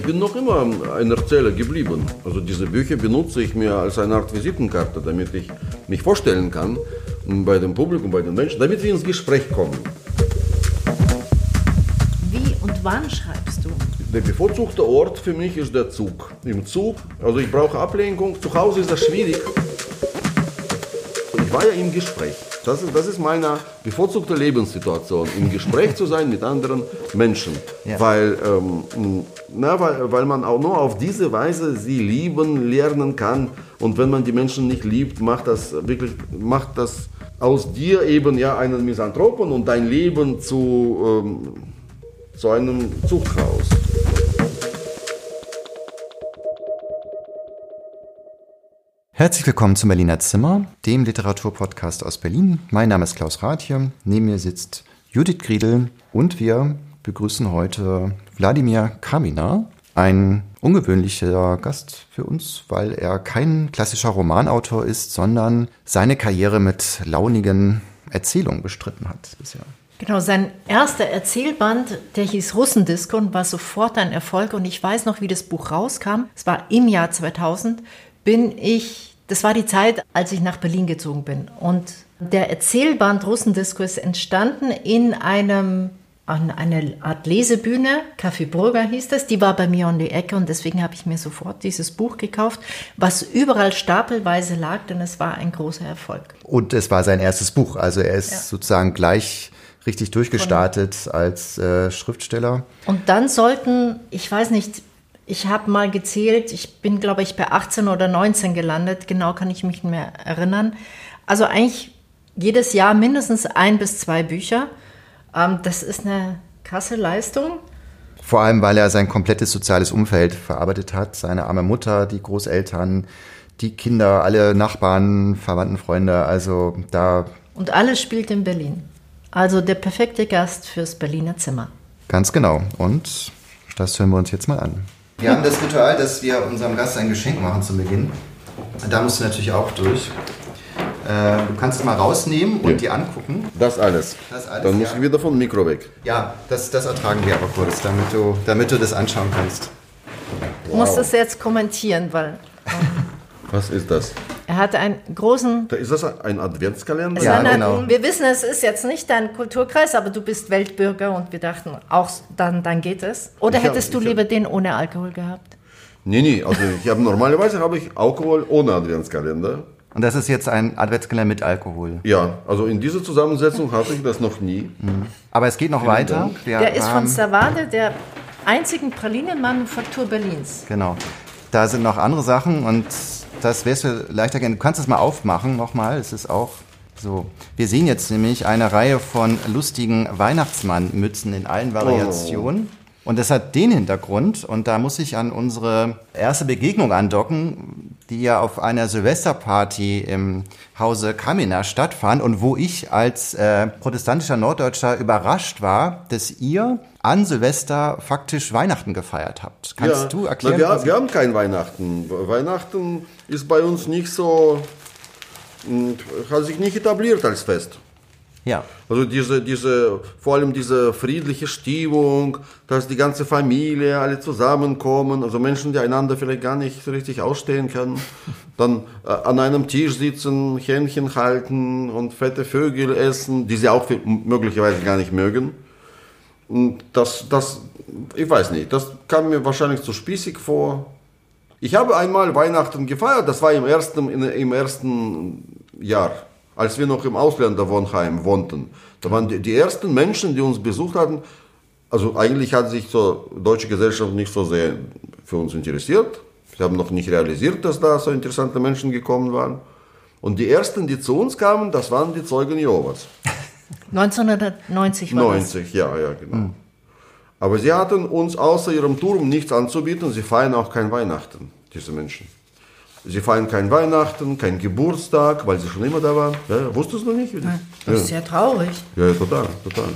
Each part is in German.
ich bin noch immer ein Erzähler geblieben. Also diese Bücher benutze ich mir als eine Art Visitenkarte, damit ich mich vorstellen kann bei dem Publikum, bei den Menschen, damit wir ins Gespräch kommen. Wie und wann schreibst du? Der bevorzugte Ort für mich ist der Zug. Im Zug, also ich brauche Ablenkung. Zu Hause ist das schwierig. Ich war ja im Gespräch. Das ist, das ist meine bevorzugte Lebenssituation, im Gespräch zu sein mit anderen Menschen. Ja. Weil, ähm, na, weil, weil man auch nur auf diese Weise sie lieben, lernen kann. Und wenn man die Menschen nicht liebt, macht das wirklich, macht das aus dir eben ja einen Misanthropen und dein Leben zu, ähm, zu einem Zuchthaus. Herzlich willkommen zum Berliner Zimmer, dem Literaturpodcast aus Berlin. Mein Name ist Klaus Rathje, neben mir sitzt Judith Griedel und wir begrüßen heute Wladimir Kamina, ein ungewöhnlicher Gast für uns, weil er kein klassischer Romanautor ist, sondern seine Karriere mit launigen Erzählungen bestritten hat bisher. Genau, sein erster Erzählband, der hieß Russendisco und war sofort ein Erfolg. Und ich weiß noch, wie das Buch rauskam. Es war im Jahr 2000. Bin ich das war die Zeit, als ich nach Berlin gezogen bin. Und der Erzählband Russendisco ist entstanden in einem an eine Art Lesebühne, Café Burger hieß das, die war bei mir um die Ecke und deswegen habe ich mir sofort dieses Buch gekauft, was überall stapelweise lag, denn es war ein großer Erfolg. Und es war sein erstes Buch, also er ist ja. sozusagen gleich richtig durchgestartet Von, als äh, Schriftsteller. Und dann sollten, ich weiß nicht, ich habe mal gezählt, ich bin, glaube ich, bei 18 oder 19 gelandet, genau kann ich mich nicht mehr erinnern. Also eigentlich jedes Jahr mindestens ein bis zwei Bücher. Ähm, das ist eine krasse Leistung. Vor allem, weil er sein komplettes soziales Umfeld verarbeitet hat, seine arme Mutter, die Großeltern, die Kinder, alle Nachbarn, Verwandten, Freunde, also da. Und alles spielt in Berlin. Also der perfekte Gast fürs Berliner Zimmer. Ganz genau. Und das hören wir uns jetzt mal an. Wir haben das Ritual, dass wir unserem Gast ein Geschenk machen zu Beginn. Da musst du natürlich auch durch. Äh, du kannst es mal rausnehmen und ja. die angucken. Das alles. Das alles Dann muss ja. ich wieder vom Mikro weg. Ja, das, das ertragen wir aber kurz, damit du, damit du das anschauen kannst. Wow. Du musst es jetzt kommentieren, weil. Was ist das? Er hatte einen großen. Da ist das ein Adventskalender? Ja, genau. Wir wissen, es ist jetzt nicht dein Kulturkreis, aber du bist Weltbürger und wir dachten, auch dann, dann geht es. Oder ich hättest hab, du lieber hab, den ohne Alkohol gehabt? Nee, nee. Also ich habe normalerweise habe ich Alkohol ohne Adventskalender. Und das ist jetzt ein Adventskalender mit Alkohol. Ja, also in dieser Zusammensetzung hatte ich das noch nie. Mhm. Aber es geht noch Vielen weiter. der ist von Savade, der einzigen Pralinenmanufaktur Berlins. Genau. Da sind noch andere Sachen und das wärst du leichter gerne. Du kannst es mal aufmachen nochmal. Es ist auch so. Wir sehen jetzt nämlich eine Reihe von lustigen Weihnachtsmannmützen in allen Variationen. Oh. Und das hat den Hintergrund, und da muss ich an unsere erste Begegnung andocken, die ja auf einer Silvesterparty im Hause Kamina stattfand und wo ich als äh, protestantischer Norddeutscher überrascht war, dass ihr an Silvester faktisch Weihnachten gefeiert habt. Kannst ja, du erklären? Na, wir, wir haben kein Weihnachten. Weihnachten ist bei uns nicht so, hm, hat sich nicht etabliert als Fest. Ja. Also diese, diese, vor allem diese friedliche Stimmung, dass die ganze Familie alle zusammenkommen, also Menschen, die einander vielleicht gar nicht so richtig ausstehen können, dann äh, an einem Tisch sitzen, Hähnchen halten und fette Vögel essen, die sie auch möglicherweise gar nicht mögen. Und das, das, ich weiß nicht, das kam mir wahrscheinlich zu spießig vor. Ich habe einmal Weihnachten gefeiert, das war im ersten, im ersten Jahr als wir noch im Ausländerwohnheim wohnten. Da waren die, die ersten Menschen, die uns besucht hatten, also eigentlich hat sich so deutsche Gesellschaft nicht so sehr für uns interessiert. Sie haben noch nicht realisiert, dass da so interessante Menschen gekommen waren. Und die ersten, die zu uns kamen, das waren die Zeugen Jehovas. 1990 war 90, das. ja, ja, genau. Mhm. Aber sie hatten uns außer ihrem Turm nichts anzubieten. Sie feiern auch kein Weihnachten, diese Menschen. Sie feiern kein Weihnachten, kein Geburtstag, weil sie schon immer da waren. Ja, wusstest du noch nicht? Nein, das ja. ist sehr traurig. Ja, total, total.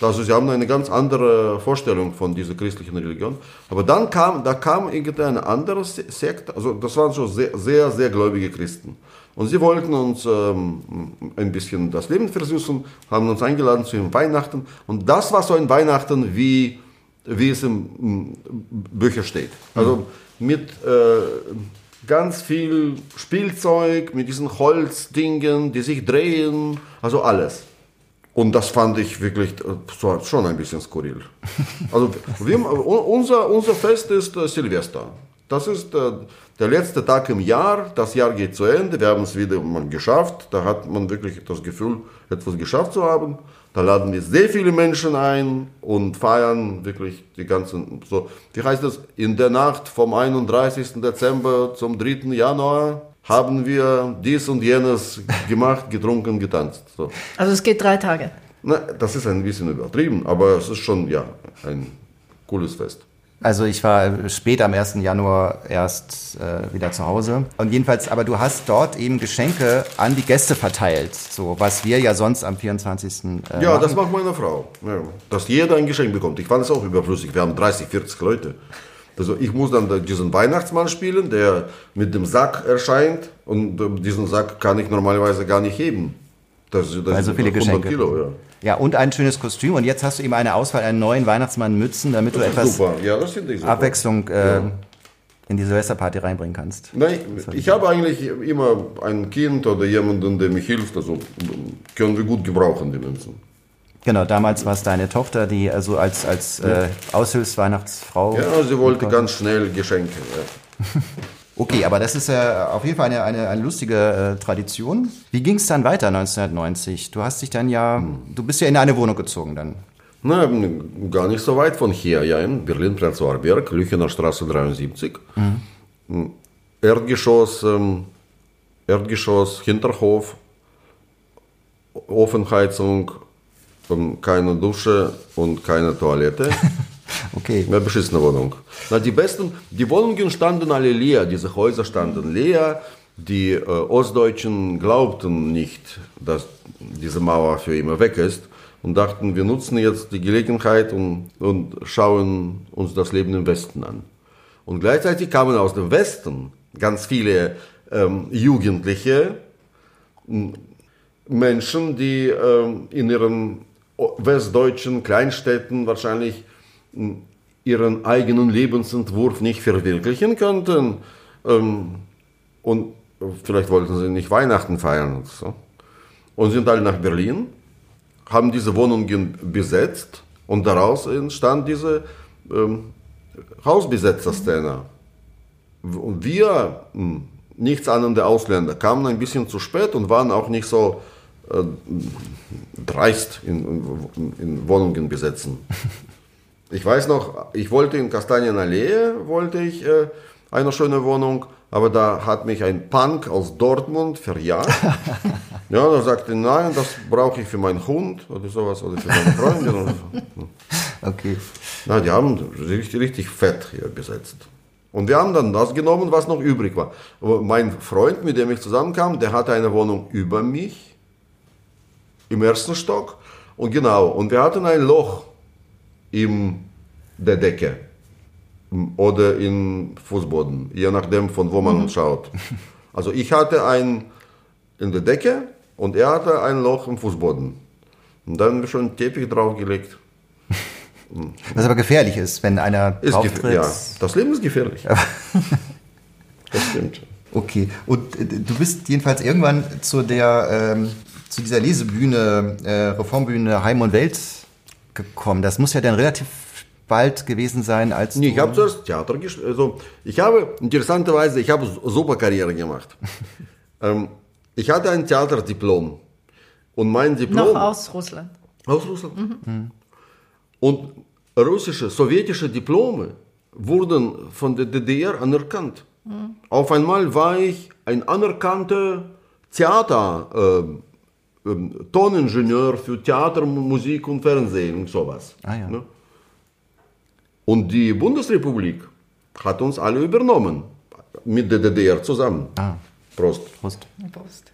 Also sie haben eine ganz andere Vorstellung von dieser christlichen Religion. Aber dann kam, da kam irgendeine andere Sekte, also das waren schon sehr, sehr, sehr gläubige Christen. Und sie wollten uns ähm, ein bisschen das Leben versüßen, haben uns eingeladen zu ihrem Weihnachten. Und das war so ein Weihnachten wie wie es im Bücher steht. Also mit äh, ganz viel Spielzeug, mit diesen Holzdingen, die sich drehen, also alles. Und das fand ich wirklich äh, schon ein bisschen skurril. Also wir, unser, unser Fest ist äh, Silvester. Das ist äh, der letzte Tag im Jahr. Das Jahr geht zu Ende. Wir haben es wieder mal geschafft. Da hat man wirklich das Gefühl, etwas geschafft zu haben. Da laden wir sehr viele Menschen ein und feiern wirklich die ganzen, so, wie heißt das, in der Nacht vom 31. Dezember zum 3. Januar haben wir dies und jenes gemacht, getrunken, getanzt. So. Also es geht drei Tage. Na, das ist ein bisschen übertrieben, aber es ist schon, ja, ein cooles Fest. Also ich war spät am 1. Januar erst äh, wieder zu Hause. Und jedenfalls, aber du hast dort eben Geschenke an die Gäste verteilt, so was wir ja sonst am 24. Äh, ja, machen. das macht meine Frau. Ja, dass jeder ein Geschenk bekommt. Ich fand es auch überflüssig. Wir haben 30, 40 Leute. Also ich muss dann diesen Weihnachtsmann spielen, der mit dem Sack erscheint und äh, diesen Sack kann ich normalerweise gar nicht heben. Das, das Weil so viele Geschenke. Kilo, ja. Ja, und ein schönes Kostüm. Und jetzt hast du eben eine Auswahl an neuen Weihnachtsmann-Mützen, damit das du etwas ja, Abwechslung äh, ja. in die Silvesterparty reinbringen kannst. Nein, ich habe eigentlich immer ein Kind oder jemanden, der mich hilft. Also können wir gut gebrauchen, die Münzen. Genau, damals war es deine Tochter, die also als, als äh, Aushilfsweihnachtsfrau. Ja, sie wollte ganz schnell Geschenke. Okay, aber das ist ja auf jeden Fall eine, eine, eine lustige äh, Tradition. Wie ging es dann weiter 1990? Du hast dich dann ja, du bist ja in eine Wohnung gezogen dann. Na, gar nicht so weit von hier, ja, in Berlin-Prenzlauer Berg, Lüchener Straße 73. Mhm. Erdgeschoss, ähm, Erdgeschoss, Hinterhof, Ofenheizung, ähm, keine Dusche und keine Toilette. Okay. Eine beschissene Wohnung. Na, die besten, die Wohnungen standen alle leer, diese Häuser standen leer. Die äh, Ostdeutschen glaubten nicht, dass diese Mauer für immer weg ist und dachten, wir nutzen jetzt die Gelegenheit und, und schauen uns das Leben im Westen an. Und gleichzeitig kamen aus dem Westen ganz viele ähm, Jugendliche, Menschen, die ähm, in ihren westdeutschen Kleinstädten wahrscheinlich ihren eigenen Lebensentwurf nicht verwirklichen könnten. Ähm, und vielleicht wollten sie nicht Weihnachten feiern und so. Und sind alle nach Berlin, haben diese Wohnungen besetzt und daraus entstand diese ähm, Hausbesetzer-Szene. Und wir, hm, nichts ahnende Ausländer, kamen ein bisschen zu spät und waren auch nicht so äh, dreist in, in Wohnungen besetzen. Ich weiß noch, ich wollte in Kastanienallee, wollte ich äh, eine schöne Wohnung, aber da hat mich ein Punk aus Dortmund verjagt. ja, da sagte, nein, das brauche ich für meinen Hund oder sowas oder für meine Freundin. Oder so. Okay. Na, die haben richtig, richtig fett hier besetzt. Und wir haben dann das genommen, was noch übrig war. Aber mein Freund, mit dem ich zusammenkam, der hatte eine Wohnung über mich im ersten Stock. Und genau, und wir hatten ein Loch in der Decke oder im Fußboden, je nachdem von wo man mhm. schaut. Also ich hatte ein in der Decke und er hatte ein Loch im Fußboden. Und dann haben wir schon einen Teppich draufgelegt. Was aber gefährlich ist, wenn einer ist drauftritt. Ja, das Leben ist gefährlich. das stimmt. Okay, und äh, du bist jedenfalls irgendwann zu der ähm, zu dieser Lesebühne, äh, Reformbühne Heim und Welt gekommen? Das muss ja dann relativ bald gewesen sein, als nee, ich habe zuerst Theater gespielt. Also ich habe interessanterweise, ich habe super Karriere gemacht. ähm, ich hatte ein Theaterdiplom und mein Diplom noch aus Russland. Aus Russland. Mhm. Und russische, sowjetische Diplome wurden von der DDR anerkannt. Mhm. Auf einmal war ich ein anerkannter Theater. Äh, Toningenieur für Theater, Musik und Fernsehen und sowas. Ah, ja. ne? Und die Bundesrepublik hat uns alle übernommen, mit der DDR zusammen. Ah. Prost. Prost. Prost.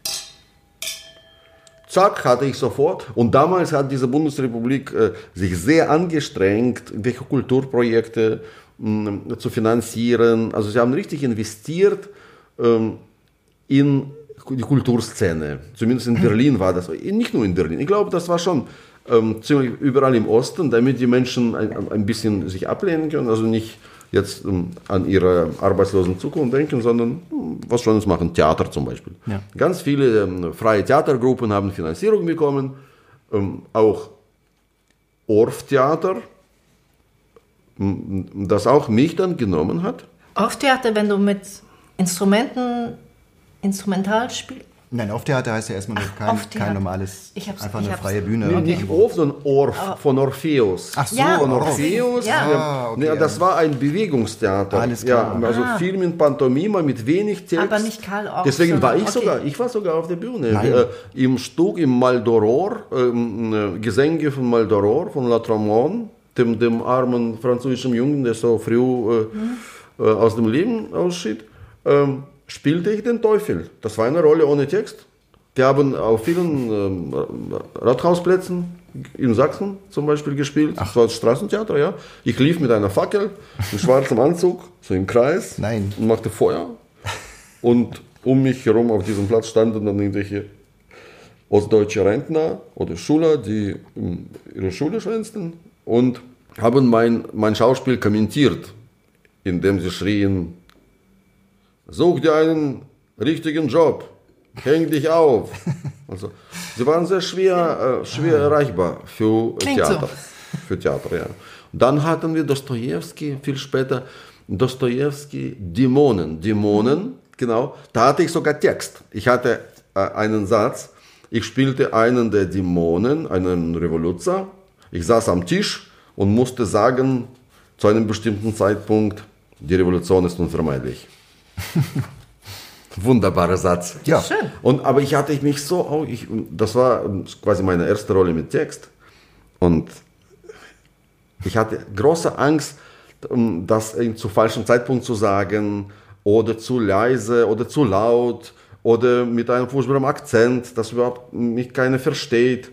Zack, hatte ich sofort. Und damals hat diese Bundesrepublik äh, sich sehr angestrengt, welche Kulturprojekte mh, mm, zu finanzieren. Also sie haben richtig investiert ähm, in die Kulturszene. Zumindest in Berlin war das. Nicht nur in Berlin. Ich glaube, das war schon ähm, ziemlich überall im Osten, damit die Menschen ein, ein bisschen sich ablehnen können, also nicht jetzt ähm, an ihre arbeitslosen Zukunft denken, sondern hm, was Schönes machen, Theater zum Beispiel. Ja. Ganz viele ähm, freie Theatergruppen haben Finanzierung bekommen, ähm, auch m- das auch mich dann genommen hat. Off-Theater, wenn du mit Instrumenten instrumental spielst. Nein, Off-Theater heißt ja erstmal nur Ach, kein, Off-Theater. kein normales, Ich hab's- einfach ich eine hab's- freie Bühne. Nee, nicht Orff, sondern Orff von Orpheus. Ach so, Ja, Von. Orpheus. Ja. Ah, okay, nee, das war ein Bewegungstheater. Alles klar. Ja, also Ah. Film in Pantomime mit wenig Text. Aber nicht Karl Orff, Deswegen war ich okay. sogar, ich war sogar auf der Bühne. Nein. Äh, Im Stück im Maldoror, ähm, äh, Gesänge von Maldoror, von La Tromone, dem, dem armen französischen Jungen, der so früh äh, äh, aus dem Leben ausschied, ähm, spielte ich den Teufel. Das war eine Rolle ohne Text. Wir haben auf vielen ähm, Rathausplätzen in Sachsen zum Beispiel gespielt. Das war das Straßentheater, ja. Ich lief mit einer Fackel, in schwarzem Anzug, so im Kreis Nein. und machte Feuer. Und um mich herum auf diesem Platz standen dann irgendwelche ostdeutsche Rentner oder Schüler, die ähm, ihre Schule schwänzten und haben mein, mein Schauspiel kommentiert, indem sie schrien, such dir einen richtigen Job, häng dich auf. Also, sie waren sehr schwer, äh, schwer erreichbar für Klingt Theater. so. Für Theater, ja. Dann hatten wir Dostoevsky, viel später, Dostoevsky, Dämonen. Dämonen, genau. Da hatte ich sogar Text. Ich hatte äh, einen Satz. Ich spielte einen der Dämonen, einen Revoluzer. Ich saß am Tisch und musste sagen, zu einem bestimmten Zeitpunkt, die Revolution ist unvermeidlich. Wunderbarer Satz. Ja. Schön. Und, aber ich hatte mich so, au- ich, das war ähm, quasi meine erste Rolle mit Text. Und ich hatte große Angst, ähm, das zu falschem Zeitpunkt zu sagen oder zu leise oder zu laut oder mit einem furchtbaren Akzent, dass überhaupt mich keiner versteht.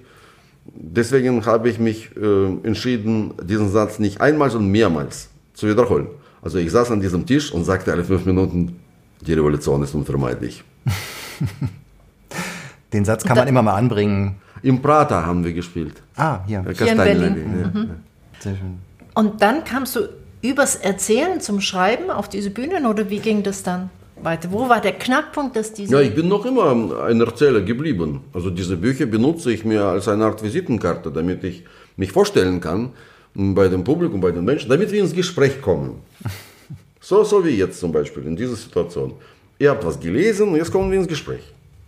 Deswegen habe ich mich äh, entschieden, diesen Satz nicht einmal, sondern mehrmals zu wiederholen. Also ich saß an diesem Tisch und sagte alle fünf Minuten, die Revolution ist unvermeidlich. Den Satz kann man immer mal anbringen. Im Prater haben wir gespielt. Ah, hier. Äh, Hier in Berlin. Ja. Sehr schön. Und dann kamst du übers Erzählen zum Schreiben auf diese Bühnen oder wie ging das dann weiter? Wo war der Knackpunkt, dass diese... Ja, ich bin noch immer ein Erzähler geblieben. Also diese Bücher benutze ich mir als eine Art Visitenkarte, damit ich mich vorstellen kann bei dem Publikum, bei den Menschen, damit wir ins Gespräch kommen. So, so wie jetzt zum Beispiel in dieser Situation. Ihr habt was gelesen und jetzt kommen wir ins Gespräch.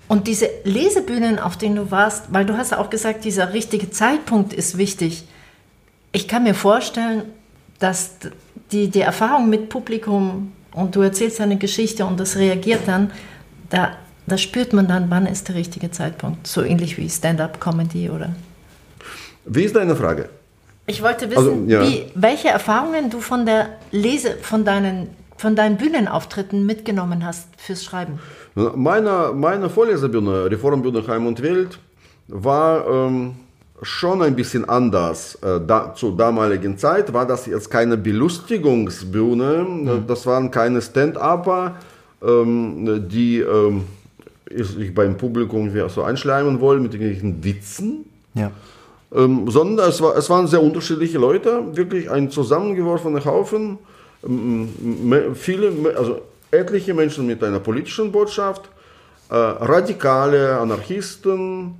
Und diese Lesebühnen, auf denen du warst, weil du hast ja auch gesagt, dieser richtige Zeitpunkt ist wichtig. Ich kann mir vorstellen, dass die, die Erfahrung mit Publikum und du erzählst eine Geschichte und das reagiert dann, da, da spürt man dann, wann ist der richtige Zeitpunkt. So ähnlich wie Stand-up-Comedy oder... Wie ist deine Frage? Ich wollte wissen, Also, ja. wie, welche Erfahrungen du von der Lese, von deinen, von deinen Bühnenauftritten mitgenommen hast fürs Schreiben. Meine, meine Vorleserbühne, Reformbühne Heim und Welt, war ähm, schon ein bisschen anders. Äh, da, zur damaligen Zeit war das jetzt keine Belustigungsbühne, das waren keine Stand-Upper, ähm, die ähm, sich beim Publikum so einschleimen wollen mit irgendwelchen Witzen. Ja. Ähm, sondern es, war, es waren sehr unterschiedliche Leute, wirklich ein zusammengeworfener Haufen, ähm, me- viele, also etliche Menschen mit einer politischen Botschaft, äh, radikale Anarchisten,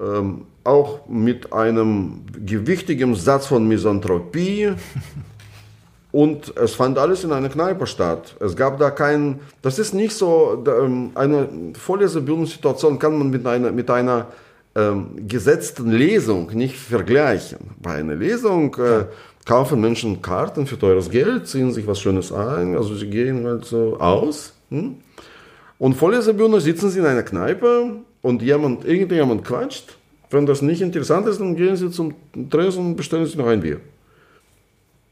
ähm, auch mit einem gewichtigen Satz von Misanthropie. Und es fand alles in einer Kneipe statt. Es gab da keinen, das ist nicht so, ähm, eine Vorlesebühnensituation kann man mit einer, mit einer ähm, gesetzten Lesung nicht vergleichen. Bei einer Lesung äh, kaufen Menschen Karten für teures Geld, ziehen sich was Schönes ein, also sie gehen halt so aus. Hm? Und Vorlesebühne sitzen sie in einer Kneipe und jemand, irgendjemand quatscht. Wenn das nicht interessant ist, dann gehen sie zum Tresen und bestellen sich noch ein Bier.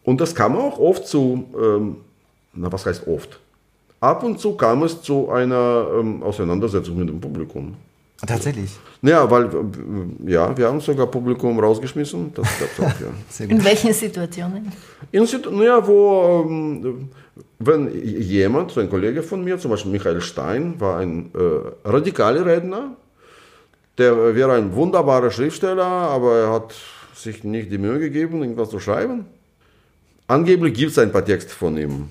Und das kam auch oft zu, ähm, na was heißt oft? Ab und zu kam es zu einer ähm, Auseinandersetzung mit dem Publikum. Tatsächlich. Ja, weil, ja, wir haben sogar Publikum rausgeschmissen, das gab's auch, ja. In welchen Situationen? In Situ- naja, wo, ähm, wenn jemand, so ein Kollege von mir, zum Beispiel Michael Stein, war ein äh, radikaler Redner Der wäre ein wunderbarer Schriftsteller, aber er hat sich nicht die Mühe gegeben, irgendwas zu schreiben. Angeblich gibt es ein paar Texte von ihm.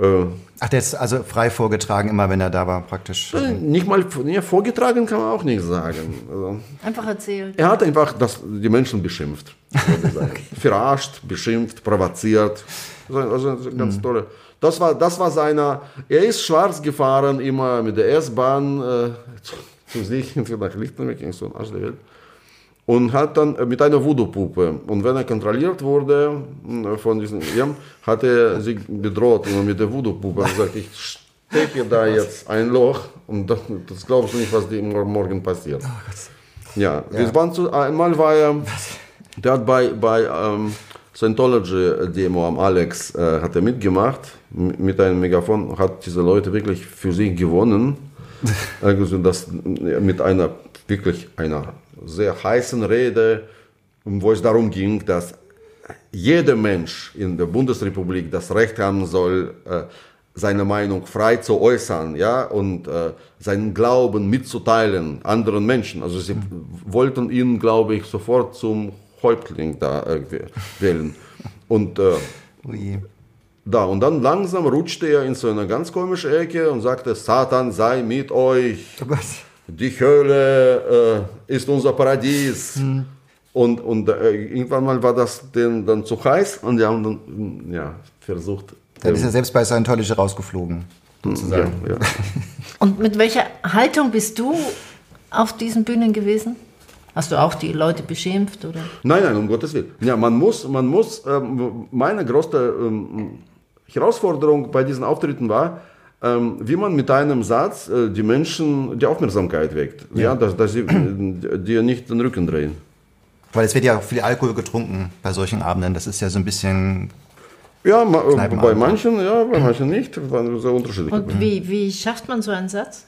Äh, Ach, der ist also frei vorgetragen, immer wenn er da war, praktisch. Äh, nicht mal ja, vorgetragen kann man auch nicht sagen. Also, einfach erzählt. Er hat einfach das, die Menschen beschimpft. okay. Verarscht, beschimpft, provoziert. Also, also ganz mhm. tolle. Das war, das war seiner. Er ist schwarz gefahren, immer mit der S-Bahn äh, zu, zu sich nach Lichtenberg, so ein Arsch der Welt und hat dann äh, mit einer Voodoo-Puppe. Und wenn er kontrolliert wurde äh, von diesem, ja, hat er sie bedroht immer mit der Voodoo-Puppe und sagt, ich stecke da jetzt ein Loch und das, das glaubst du nicht, was dir morgen passiert. Oh ja, ja. waren zu, einmal war er, der hat bei, bei ähm, Scientology-Demo am Alex äh, hat er mitgemacht mit einem Megafon, hat diese Leute wirklich für sich gewonnen. also das mit einer wirklich einer sehr heißen Rede, wo es darum ging, dass jeder Mensch in der Bundesrepublik das Recht haben soll, äh, seine Meinung frei zu äußern, ja, und äh, seinen Glauben mitzuteilen anderen Menschen. Also sie wollten ihn, glaube ich, sofort zum Häuptling da äh, wählen. Und äh, oh da, und dann langsam rutschte er in so eine ganz komische Ecke und sagte, Satan sei mit euch. Oh die Höhle äh, ist unser Paradies. Mhm. Und, und äh, irgendwann mal war das denen dann zu heiß und die haben dann ja, versucht. Dann ist er selbst bei Scientology rausgeflogen, sozusagen. Ja, ja. Und mit welcher Haltung bist du auf diesen Bühnen gewesen? Hast du auch die Leute beschimpft? Oder? Nein, nein, um Gottes Willen. Ja, man muss, man muss ähm, meine größte ähm, Herausforderung bei diesen Auftritten war, ähm, wie man mit einem Satz äh, die Menschen die Aufmerksamkeit weckt, ja. ja dass, dass sie äh, dir nicht den Rücken drehen. Weil es wird ja auch viel Alkohol getrunken bei solchen Abenden. Das ist ja so ein bisschen. Ja, ma, äh, bei manchen, ja, bei manchen nicht. Sehr unterschiedlich. Und wie, wie schafft man so einen Satz?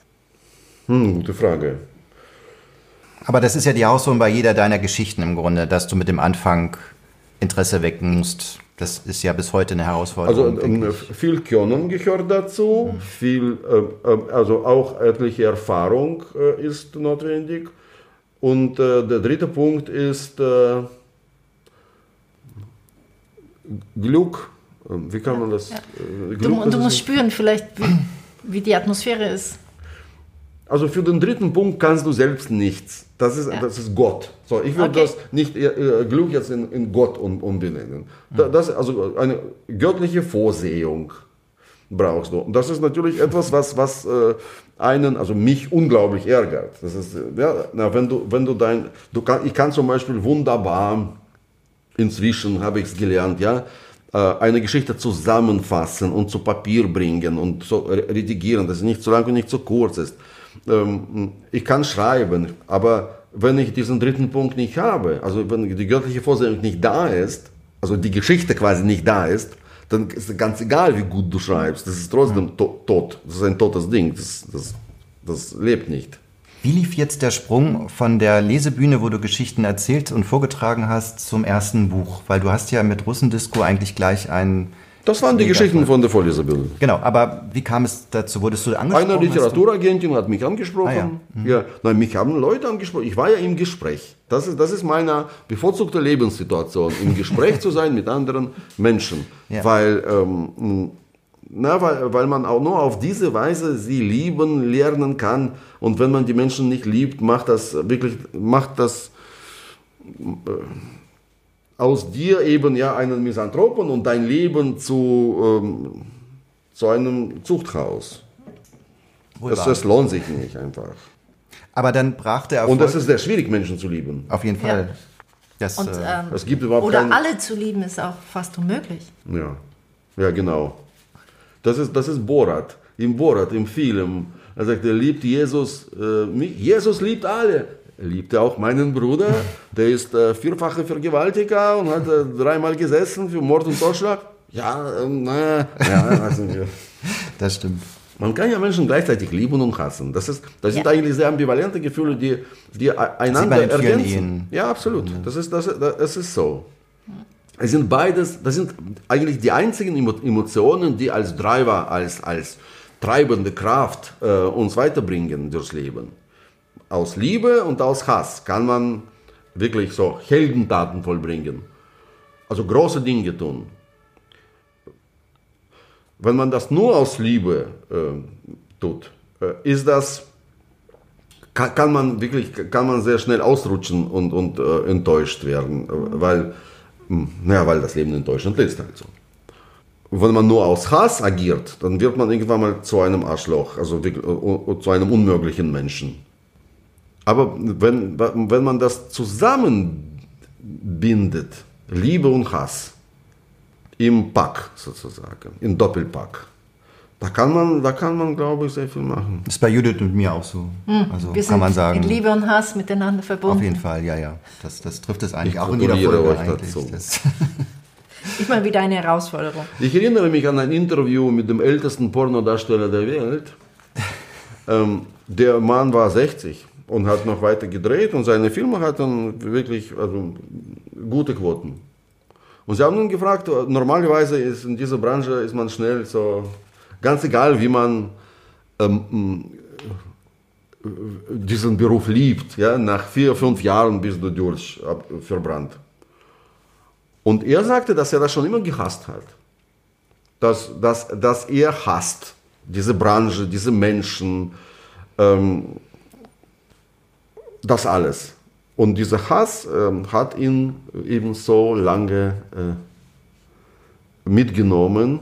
Hm, gute Frage. Aber das ist ja die Hausform bei jeder deiner Geschichten im Grunde, dass du mit dem Anfang Interesse wecken musst. Das ist ja bis heute eine Herausforderung. Also ähm, viel Können gehört dazu, mhm. viel, äh, äh, also auch etliche Erfahrung äh, ist notwendig. Und äh, der dritte Punkt ist äh, Glück. Ähm, wie kann man das? Ja. Äh, Glück, du, du musst spüren vielleicht, wie, wie die Atmosphäre ist. Also für den dritten Punkt kannst du selbst nichts. Das ist, ja. das ist Gott. So, ich würde okay. das nicht äh, Glück jetzt in, in Gott um, umbenennen. Da, das, also eine göttliche Vorsehung brauchst du. Und das ist natürlich etwas, was, was äh, einen, also mich unglaublich ärgert. Das ist, ja, na, wenn du, wenn du dein, du kann, ich kann zum Beispiel wunderbar, inzwischen habe ich es gelernt, ja, äh, eine Geschichte zusammenfassen und zu Papier bringen und so redigieren, dass es nicht zu lang und nicht zu kurz ist ähm, ich kann schreiben, aber wenn ich diesen dritten Punkt nicht habe, also wenn die göttliche Vorsehung nicht da ist, also die Geschichte quasi nicht da ist, dann ist es ganz egal, wie gut du schreibst. Das ist trotzdem to tot. Das ist ein totes Ding. Das, das, das lebt nicht. Wie lief jetzt der Sprung von der Lesebühne, wo du Geschichten erzählt und vorgetragen hast, zum ersten Buch? Weil du hast ja mit Russendisco eigentlich gleich ein das waren die Geschichten von der Vorleserbildung. Genau, aber wie kam es dazu? Wurdest du angesprochen? Eine Literaturagentin hat mich angesprochen. Ah, ja. Mhm. ja. Nein, mich haben Leute angesprochen. Ich war ja im Gespräch. Das ist, das ist meine bevorzugte Lebenssituation, im Gespräch zu sein mit anderen Menschen. Ja. Weil, ähm, na, weil, weil man auch nur auf diese Weise sie lieben lernen kann. Und wenn man die Menschen nicht liebt, macht das wirklich, macht das. Äh, aus dir eben ja einen Misanthropen und dein Leben zu, ähm, zu einem Zuchthaus. Das, das, lohnt sich nicht einfach. Aber dann brach der Erfolg. Und das ist sehr schwierig, Menschen zu lieben. Auf jeden Fall. Ja. Das, und, äh, ähm, es gibt überhaupt oder keinen, alle zu lieben ist auch fast unmöglich. Ja, ja genau. Das ist, das ist Borat. Im Borat, im Film. Er sagt, er liebt Jesus. Äh, Jesus liebt alle liebte auch meinen Bruder, der ist äh, vierfache Vergewaltiger und hat äh, dreimal gesessen für Mord und Totschlag. Ja, äh, naja, ja, Das stimmt. Man kann ja Menschen gleichzeitig lieben und hassen. Das, ist, das sind eigentlich sehr ambivalente Gefühle, die, die einander ergänzen. Ja, absolut. Das ist, das, das ist so. Es sind beides, das sind eigentlich die einzigen Emotionen, die als Driver, als, als treibende Kraft äh, uns weiterbringen durchs Leben. Aus Liebe und aus Hass kann man wirklich so Heldentaten vollbringen. Also große Dinge tun. Wenn man das nur aus Liebe äh, tut, äh, ist das kann, kann, man wirklich kann man sehr schnell ausrutschen und, und äh, enttäuscht werden, weil hm, naja, weil das Leben enttäuschend ist halt so. wenn man nur aus Hass agiert, dann wird man irgendwann mal zu einem Arschloch, also wirklich, äh, zu einem unmöglichen Menschen. Aber wenn, wenn man das zusammenbindet, Liebe und Hass, im Pack sozusagen, im Doppelpack, da kann man, da kann man, glaube ich, sehr viel machen. Das ist bei Judith und mir auch so. Hm, also wir kann man sagen. In Liebe und Hass miteinander verbunden. Auf jeden Fall, ja, ja. Das, das trifft es eigentlich ich auch in jeder Folge euch eigentlich. Dazu. Immer wieder eine Herausforderung. Ich erinnere mich an ein Interview mit dem ältesten Pornodarsteller der Welt. Ähm, der Mann war 60 und hat noch weiter gedreht und seine Filme hatten wirklich also, gute Quoten. Und sie haben ihn gefragt, normalerweise ist in dieser Branche ist man schnell so, ganz egal wie man ähm, diesen Beruf liebt, ja, nach vier, fünf Jahren bist du durch, ab, verbrannt. Und er sagte, dass er das schon immer gehasst hat. Dass, dass, dass er hasst, diese Branche, diese Menschen, ähm, das alles. Und dieser Hass äh, hat ihn eben so lange äh, mitgenommen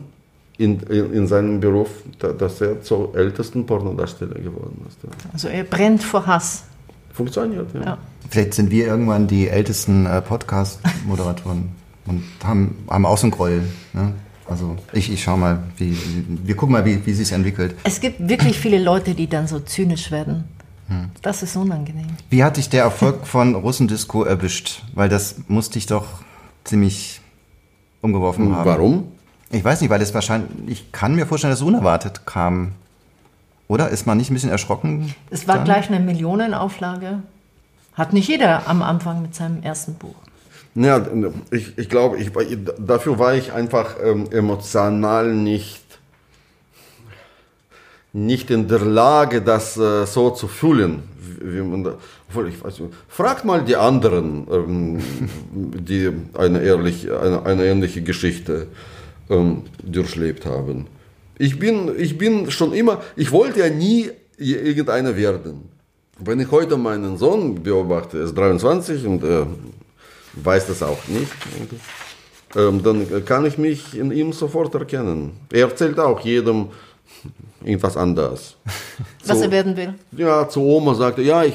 in, in, in, seinem Beruf, dass er zum ältesten Pornodarsteller geworden ist. Also er brennt vor Hass. Funktioniert, ja. ja. Vielleicht sind wir irgendwann die ältesten äh, Podcast-Moderatoren und haben, haben auch so einen Groll. Ne? Also ich, ich schau mal, wie, wir gucken mal, wie, wie sich entwickelt. Es gibt wirklich viele Leute, die dann so zynisch werden. Hm. Das ist unangenehm. Wie hat dich der Erfolg von Russendisco erwischt? Weil das musste ich doch ziemlich umgeworfen haben. Warum? Ich weiß nicht, weil es wahrscheinlich, ich kann mir vorstellen, dass es unerwartet kam. Oder ist man nicht ein bisschen erschrocken? Es war dann? gleich eine Millionenauflage. Hat nicht jeder am Anfang mit seinem ersten Buch. Ja, ich, ich glaube, ich, dafür war ich einfach ähm, emotional nicht nicht in der Lage, das äh, so zu fühlen. Wie man da, ich weiß fragt mal die anderen, ähm, die eine, ehrlich, eine, eine ähnliche Geschichte ähm, durchlebt haben. Ich bin, ich bin schon immer, ich wollte ja nie irgendeiner werden. Wenn ich heute meinen Sohn beobachte, er ist 23 und äh, weiß das auch nicht, ähm, dann kann ich mich in ihm sofort erkennen. Er erzählt auch jedem, irgendwas anderes. Was so, er werden will? Ja, zu Oma sagte, ja, ich,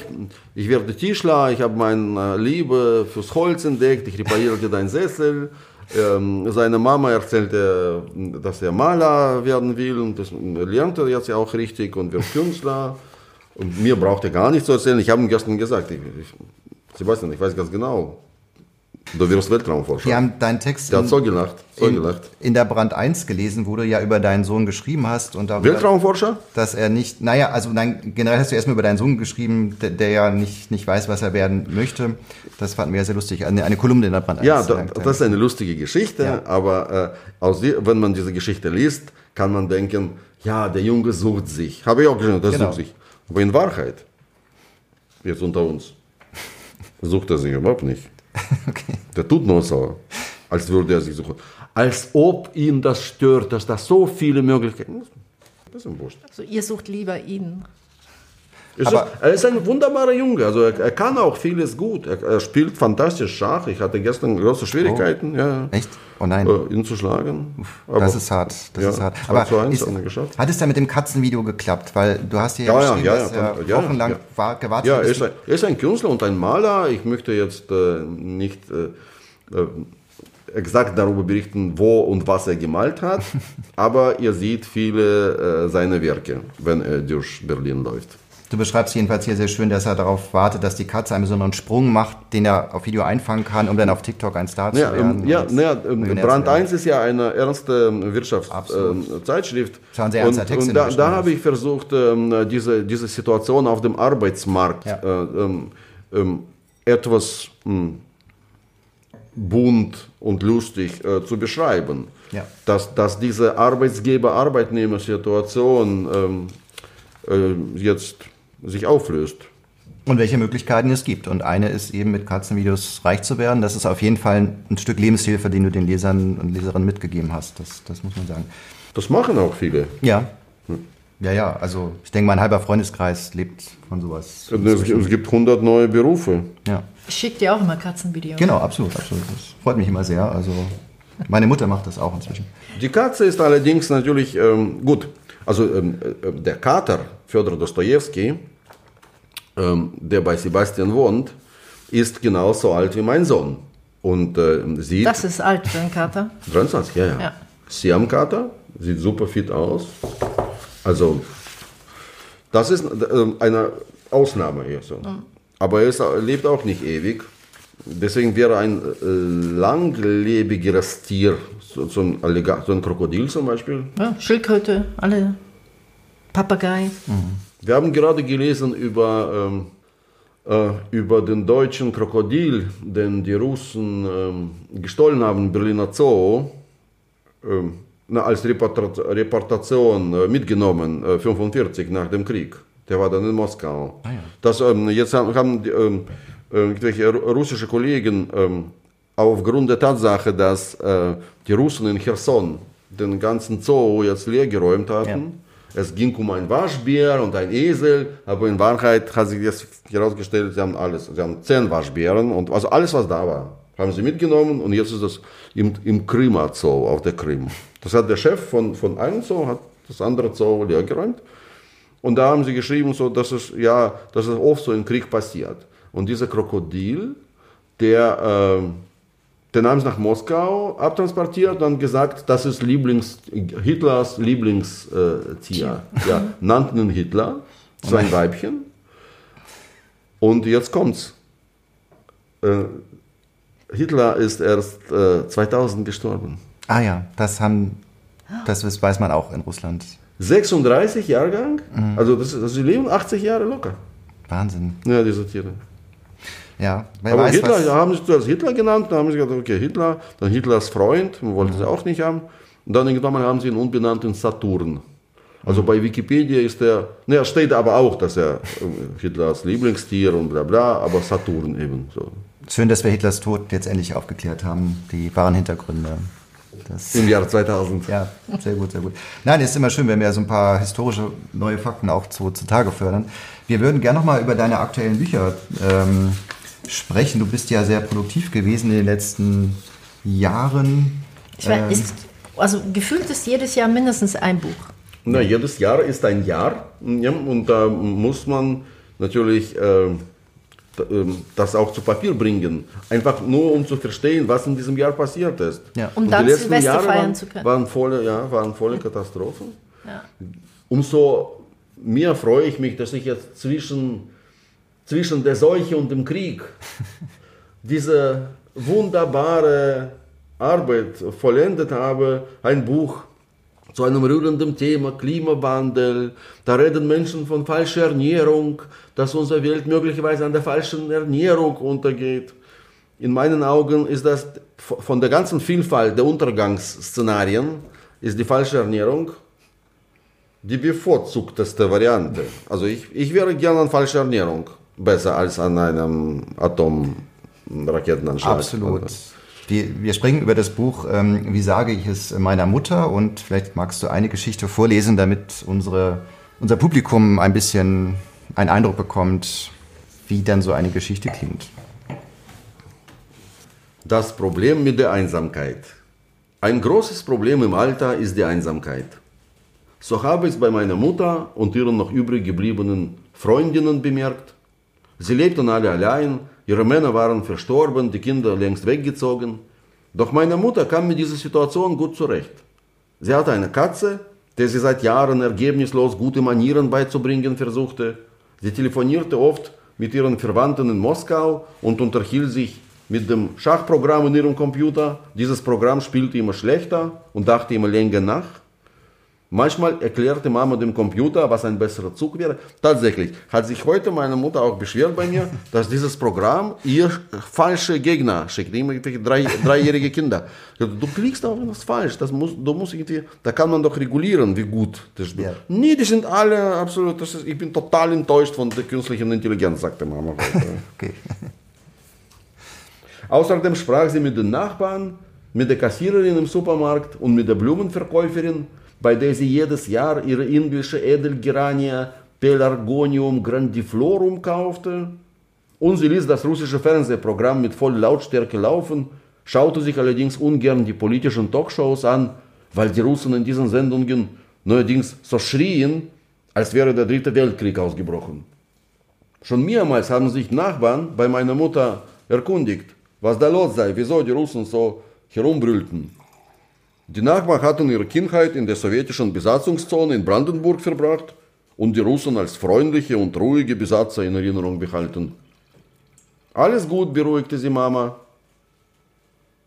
ich werde Tischler, ich habe meine Liebe fürs Holz entdeckt, ich repariere dir deinen Sessel. Ähm, seine Mama erzählte, dass er Maler werden will und das lernt er jetzt ja auch richtig und wird Künstler. Und mir braucht er gar nichts zu erzählen. Ich habe ihm gestern gesagt, ich, ich, Sebastian, ich weiß ganz genau, Du wirst Weltraumforscher. Wir haben deinen Text der hat so gelacht, so in, gelacht. in der Brand 1 gelesen, wo du ja über deinen Sohn geschrieben hast. Und darüber, Weltraumforscher? Dass er nicht, naja, also nein, generell hast du erstmal über deinen Sohn geschrieben, der, der, ja nicht, nicht weiß, was er werden möchte. Das fanden wir ja sehr lustig. Eine, eine Kolumne in der Brand 1. Ja, da, das ist eine lustige Geschichte, ja. aber äh, aus die, wenn man diese Geschichte liest, kann man denken, ja, der Junge sucht sich. Habe ich auch geschrieben, der genau. sucht sich. Aber in Wahrheit, jetzt unter uns, sucht er sich überhaupt nicht. okay. Der tut nur so, als würde er sich suchen. Als ob ihn das stört, dass da so viele Möglichkeiten Das ist ein Wurscht. Also ihr sucht lieber ihn. Ist aber er ist ein wunderbarer Junge, also er, er kann auch vieles gut. Er, er, spielt fantastisch Schach. Ich hatte gestern große Schwierigkeiten, oh. ja, Echt? Oh nein. Äh, ihn zu schlagen. Aber, das ist hart. Das ja, ist hart. Aber zu eins ist, geschafft. hat es dann mit dem Katzenvideo geklappt? Weil du hast hier ja, ja, ja, dass ja, er wochenlang ja. War, gewartet Ja, er ist, ein, er ist, ein, Künstler und ein Maler. Ich möchte jetzt äh, nicht äh, äh exakt darüber berichten, wo und was er gemalt hat, aber ihr seht viele äh, seiner Werke, wenn er durch Berlin läuft. Du beschreibst jedenfalls hier sehr schön, dass er darauf wartet, dass die Katze einen besonderen Sprung macht, den er auf Video einfangen kann, um dann auf TikTok ein Star ja, zu werden. Ja, ja Brand 1 ist ja eine ernste Wirtschaftszeitschrift. Das war ein sehr ernster Text. Und da, da habe ich versucht, ähm, diese, diese Situation auf dem Arbeitsmarkt ja. äh, ähm, ähm etwas hm, bunt und lustig äh, zu beschreiben. Ja. Dass, dass diese Arbeitsgeber-Arbeitnehmer-Situation ähm, äh, jetzt sich auflöst. und welche Möglichkeiten es gibt. Und eine ist eben mit Katzenvideos reich zu werden. Das ist auf jeden Fall ein Stück Lebenshilfe, den du den Lesern und Leserinnen mitgegeben hast. Das, das muss man sagen. Das machen auch viele. Ja. Ja, ja, also ich denke, mein halber Freundeskreis lebt von sowas. Es, es gibt 100 neue Berufe. Ja. Schickt dir auch immer Katzenvideos. Genau, absolut, absolut. Das freut mich immer sehr. Also meine Mutter macht das auch inzwischen. Die Katze ist allerdings natürlich ähm, gut. Also ähm, äh, der Kater, Fjodor Dostojewski, ähm, der bei Sebastian wohnt, ist genauso alt wie mein Sohn. Und äh, sieht. Das ist alt für einen Kater. 23, ja, ja. Ja. Siam-Kater, sieht super fit aus. Also, das ist äh, eine Ausnahme hier so. Aber er ist, lebt auch nicht ewig. Deswegen wäre ein äh, langlebigeres Tier, so, so, ein Alliga- so ein Krokodil zum Beispiel. Ja, Schildkröte, alle Papagei. Wir haben gerade gelesen über, ähm, äh, über den deutschen Krokodil, den die Russen ähm, gestohlen haben im Berliner Zoo, ähm, na, als Reportat Reportation äh, mitgenommen, äh, 45 nach dem Krieg. Der war dann in Moskau. Das, ähm, jetzt haben, haben die, ähm, äh, irgendwelche ru- russische Kollegen ähm, aufgrund der Tatsache, dass äh, die Russen in Cherson den ganzen Zoo jetzt leergeräumt hatten, es ging um einen Waschbär und einen Esel, aber in Wahrheit hat sich jetzt herausgestellt, sie haben alles. Sie haben zehn Waschbären und also alles, was da war, haben sie mitgenommen und jetzt ist das im, im Krima Zoo auf der Krim. Das hat der Chef von, von einem Zoo, hat das andere Zoo leergeräumt. Und da haben sie geschrieben, so, dass es ja, dass es oft so im Krieg passiert. Und dieser Krokodil, der, äh, den haben sie nach Moskau abtransportiert und gesagt, das ist Lieblings, Hitlers Lieblingstier. Äh, ja, nannten ihn Hitler, sein Weibchen. Und jetzt kommt's. Äh, Hitler ist erst äh, 2000 gestorben. Ah ja, das haben, das weiß man auch in Russland. 36 Jahrgang? Also das, das, sie leben 80 Jahre locker. Wahnsinn. Ja, diese Tiere. Ja, wer Aber weiß Hitler, was. haben sie zuerst Hitler genannt, dann haben sie gesagt, okay, Hitler, dann Hitlers Freund, wollten sie auch nicht haben. Und dann irgendwann haben sie ihn umbenannt in Saturn. Also bei Wikipedia ist er, ne, steht aber auch, dass er äh, Hitlers Lieblingstier und bla bla, aber Saturn eben so. Schön, dass wir Hitlers Tod jetzt endlich aufgeklärt haben, die wahren Hintergründe. Das, Im Jahr 2000. ja, sehr gut, sehr gut. Nein, es ist immer schön, wenn wir so ein paar historische neue Fakten auch zu, zutage fördern. Wir würden gerne nochmal über deine aktuellen Bücher ähm, sprechen. Du bist ja sehr produktiv gewesen in den letzten Jahren. Ich meine, ist, also gefühlt ist jedes Jahr mindestens ein Buch. Na, jedes Jahr ist ein Jahr ja, und da muss man natürlich äh, ähm, das auch zu Papier bringen. Einfach nur, um zu verstehen, was in diesem Jahr passiert ist. Ja. Um Und dann die letzten Silvester Jahre feiern waren, zu können. Waren volle, ja, waren volle Katastrophen. Ja. Umso mehr freue ich mich, dass ich jetzt zwischen, zwischen der Seuche und dem Krieg diese wunderbare Arbeit vollendet habe. Ein Buch zu einem rührenden Thema Klimawandel. Da reden Menschen von falscher Ernährung, dass unsere Welt möglicherweise an der falschen Ernährung untergeht. In meinen Augen ist das von der ganzen Vielfalt der Untergangsszenarien ist die falsche Ernährung die bevorzugteste Variante. Also ich, ich wäre gerne an falscher Ernährung besser als an einem Atomraketenanschlag. Absolut. Wir, wir sprechen über das Buch ähm, Wie sage ich es meiner Mutter und vielleicht magst du eine Geschichte vorlesen, damit unsere, unser Publikum ein bisschen einen Eindruck bekommt, wie dann so eine Geschichte klingt. Das Problem mit der Einsamkeit. Ein großes Problem im Alter ist die Einsamkeit. So habe ich es bei meiner Mutter und ihren noch übrig gebliebenen Freundinnen bemerkt. Sie lebten alle allein, ihre Männer waren verstorben, die Kinder längst weggezogen. Doch meine Mutter kam mit dieser Situation gut zurecht. Sie hatte eine Katze, der sie seit Jahren ergebnislos gute Manieren beizubringen versuchte. Sie telefonierte oft mit ihren Verwandten in Moskau und unterhielt sich mit dem Schachprogramm in ihrem Computer. Dieses Programm spielte immer schlechter und dachte immer länger nach. Manchmal erklärte Mama dem Computer, was ein besserer Zug wäre. Tatsächlich hat sich heute meine Mutter auch beschwert bei mir, dass dieses Programm ihr falsche Gegner schickt, irgendwelche drei, dreijährige Kinder. Du klickst auf etwas falsch, das muss, du musst irgendwie, da kann man doch regulieren, wie gut das ist. Ja. Nee, die sind alle absolut, ist, ich bin total enttäuscht von der künstlichen Intelligenz, sagte Mama okay. Außerdem sprach sie mit den Nachbarn, mit der Kassiererin im Supermarkt und mit der Blumenverkäuferin bei der sie jedes Jahr ihre indische Edelgeranie Pelargonium grandiflorum kaufte. Und sie ließ das russische Fernsehprogramm mit voller Lautstärke laufen, schaute sich allerdings ungern die politischen Talkshows an, weil die Russen in diesen Sendungen neuerdings so schrien, als wäre der dritte Weltkrieg ausgebrochen. Schon mehrmals haben sich Nachbarn bei meiner Mutter erkundigt, was da los sei, wieso die Russen so herumbrüllten. Die Nachbarn hatten ihre Kindheit in der sowjetischen Besatzungszone in Brandenburg verbracht und die Russen als freundliche und ruhige Besatzer in Erinnerung behalten. Alles gut, beruhigte sie Mama.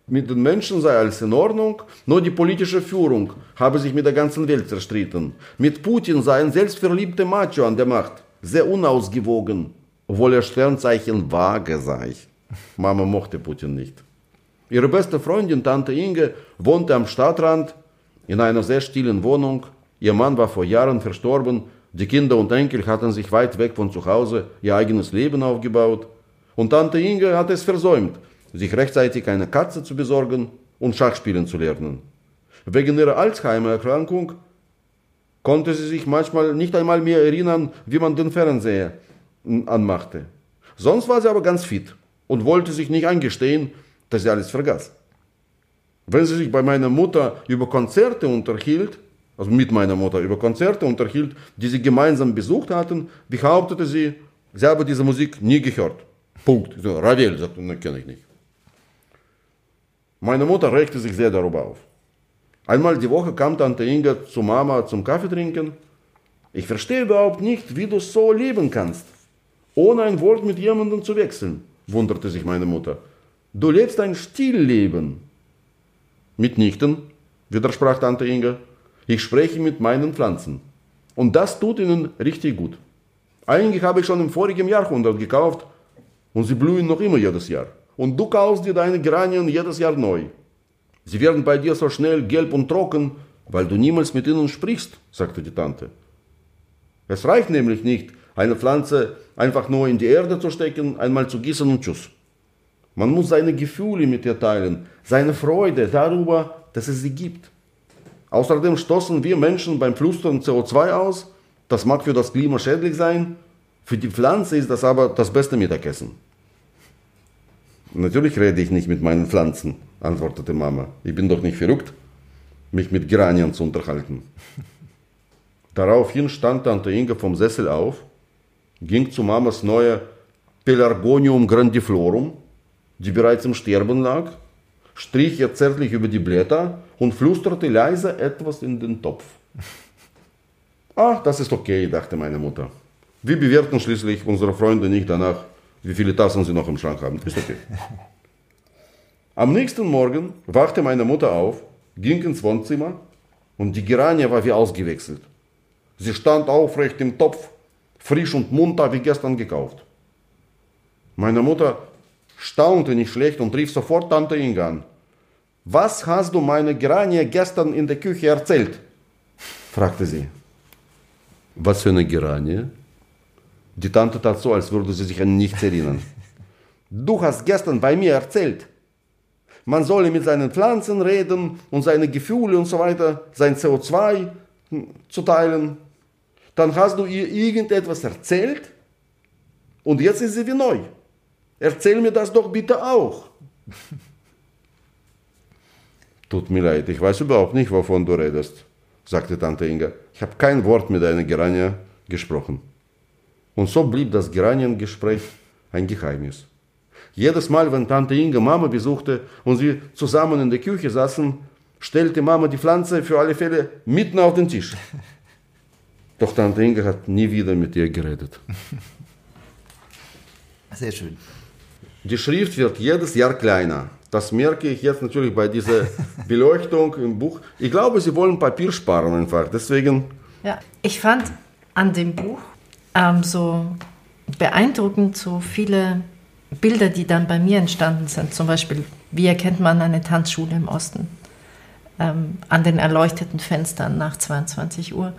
Mit den Menschen sei alles in Ordnung, nur die politische Führung habe sich mit der ganzen Welt zerstritten. Mit Putin sei ein selbstverliebter Macho an der Macht, sehr unausgewogen, obwohl er Sternzeichen vage sei. Mama mochte Putin nicht. Ihre beste Freundin, Tante Inge, wohnte am Stadtrand in einer sehr stillen Wohnung. Ihr Mann war vor Jahren verstorben. Die Kinder und Enkel hatten sich weit weg von zu Hause ihr eigenes Leben aufgebaut. Und Tante Inge hatte es versäumt, sich rechtzeitig eine Katze zu besorgen und Schachspielen zu lernen. Wegen ihrer Alzheimer-Erkrankung konnte sie sich manchmal nicht einmal mehr erinnern, wie man den Fernseher anmachte. Sonst war sie aber ganz fit und wollte sich nicht eingestehen, dass sie alles vergaß. Wenn sie sich bei meiner Mutter über Konzerte unterhielt, also mit meiner Mutter über Konzerte unterhielt, die sie gemeinsam besucht hatten, behauptete sie, sie habe diese Musik nie gehört. Punkt. So, Ravel, sagte, ne, kenne ich nicht. Meine Mutter regte sich sehr darüber auf. Einmal die Woche kam Tante Inga zu Mama zum Kaffee trinken. Ich verstehe überhaupt nicht, wie du so leben kannst, ohne ein Wort mit jemandem zu wechseln, wunderte sich meine Mutter. Du lebst ein Stillleben. Mitnichten, widersprach Tante Inge. Ich spreche mit meinen Pflanzen. Und das tut ihnen richtig gut. Eigentlich habe ich schon im vorigen Jahrhundert gekauft und sie blühen noch immer jedes Jahr. Und du kaufst dir deine Geranien jedes Jahr neu. Sie werden bei dir so schnell gelb und trocken, weil du niemals mit ihnen sprichst, sagte die Tante. Es reicht nämlich nicht, eine Pflanze einfach nur in die Erde zu stecken, einmal zu gießen und tschüss. Man muss seine Gefühle mit ihr teilen, seine Freude darüber, dass es sie gibt. Außerdem stoßen wir Menschen beim Flüstern CO2 aus. Das mag für das Klima schädlich sein, für die Pflanze ist das aber das beste Mittagessen. Natürlich rede ich nicht mit meinen Pflanzen, antwortete Mama. Ich bin doch nicht verrückt, mich mit Geranien zu unterhalten. Daraufhin stand Tante Inge vom Sessel auf, ging zu Mamas neue Pelargonium grandiflorum die bereits im Sterben lag, strich ihr zärtlich über die Blätter und flüsterte leise etwas in den Topf. Ach, das ist okay, dachte meine Mutter. Wir bewerten schließlich unsere Freunde nicht danach, wie viele Tassen sie noch im Schrank haben. Ist okay. Am nächsten Morgen wachte meine Mutter auf, ging ins Wohnzimmer und die Geranie war wie ausgewechselt. Sie stand aufrecht im Topf, frisch und munter wie gestern gekauft. Meine Mutter staunte nicht schlecht und rief sofort Tante Inga an. Was hast du meine Geranie gestern in der Küche erzählt? fragte sie. Was für eine Geranie? Die Tante tat so, als würde sie sich an nichts erinnern. Du hast gestern bei mir erzählt. Man solle mit seinen Pflanzen reden und seine Gefühle und so weiter, sein CO2 zu teilen. Dann hast du ihr irgendetwas erzählt und jetzt ist sie wie neu. Erzähl mir das doch bitte auch. Tut mir leid, ich weiß überhaupt nicht, wovon du redest, sagte Tante Inga. Ich habe kein Wort mit deiner Gerania gesprochen. Und so blieb das Geraniengespräch ein Geheimnis. Jedes Mal, wenn Tante Inga Mama besuchte und sie zusammen in der Küche saßen, stellte Mama die Pflanze für alle Fälle mitten auf den Tisch. Doch Tante Inga hat nie wieder mit ihr geredet. Sehr schön. Die Schrift wird jedes Jahr kleiner. Das merke ich jetzt natürlich bei dieser Beleuchtung im Buch. Ich glaube, sie wollen Papier sparen einfach. Deswegen. Ja, ich fand an dem Buch ähm, so beeindruckend so viele Bilder, die dann bei mir entstanden sind. Zum Beispiel, wie erkennt man eine Tanzschule im Osten? Ähm, an den erleuchteten Fenstern nach 22 Uhr.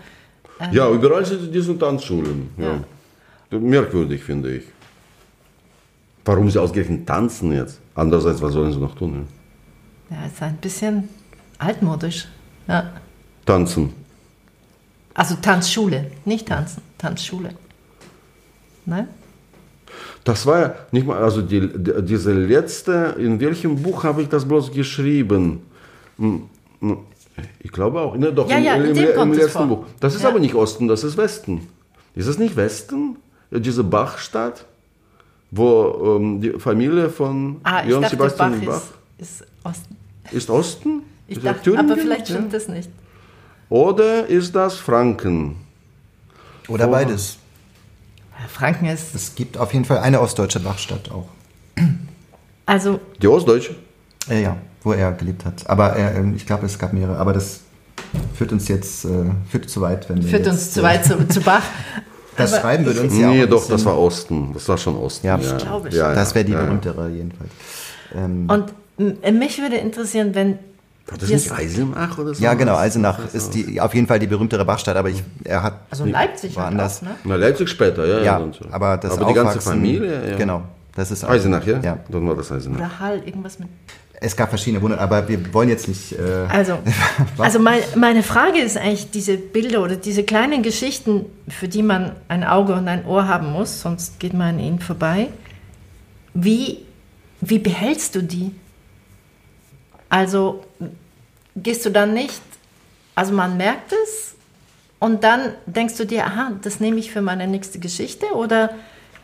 Ähm, ja, überall sind diese Tanzschulen. Ja. ja. Merkwürdig, finde ich. Warum sie ausgerechnet tanzen jetzt? Andererseits, was sollen sie noch tun? Ja, ja ist ein bisschen altmodisch. Ja. Tanzen. Also Tanzschule, nicht tanzen, Tanzschule. Nein? Das war ja nicht mal, also die, die, diese letzte, in welchem Buch habe ich das bloß geschrieben? Hm, hm, ich glaube auch, ne, doch, ja, ja, im, im, im letzten Buch. Das ist ja. aber nicht Osten, das ist Westen. Ist es nicht Westen? Diese Bachstadt, wo ähm, die Familie von ah, Johann Sebastian Bach, Bach ist, ist, Osten. Ist Osten? Ich ist dachte, aber vielleicht stimmt ja. das nicht. Oder ist das Franken? Oder Vor beides. Franken ist. Es gibt auf jeden Fall eine ostdeutsche Bachstadt auch. Also. Die ostdeutsche? Ja, ja, wo er gelebt hat. Aber er, ähm, ich glaube, es gab mehrere. Aber das führt uns jetzt äh, führt zu weit, wenn wir Führt jetzt, uns zu weit zu, zu Bach. Das Aber Schreiben würde uns ja Nee, doch, das war Osten. Das war schon Osten. Ja, ja. ich glaube schon. Ja, das wäre die berühmtere jedenfalls. Ähm, Und mich würde interessieren, wenn war das nicht Eisenach oder so? Ja, genau. Eisenach ist die, auf jeden Fall die berühmtere Bachstadt, aber ich, er hat. Also Leipzig war anders. Auch, ne? Na, Leipzig später, ja. Ja, ja aber das Aber die ganze Familie, ja. Genau. Das ist Eisenach, ja? Ja. Dann war das Eisenach. Oder Hall, irgendwas mit. Es gab verschiedene Wunder, aber wir wollen jetzt nicht. Äh, also, also mein, meine Frage ist eigentlich diese Bilder oder diese kleinen Geschichten, für die man ein Auge und ein Ohr haben muss, sonst geht man an ihnen vorbei. Wie, wie behältst du die? Also gehst du dann nicht, also man merkt es und dann denkst du dir, aha, das nehme ich für meine nächste Geschichte oder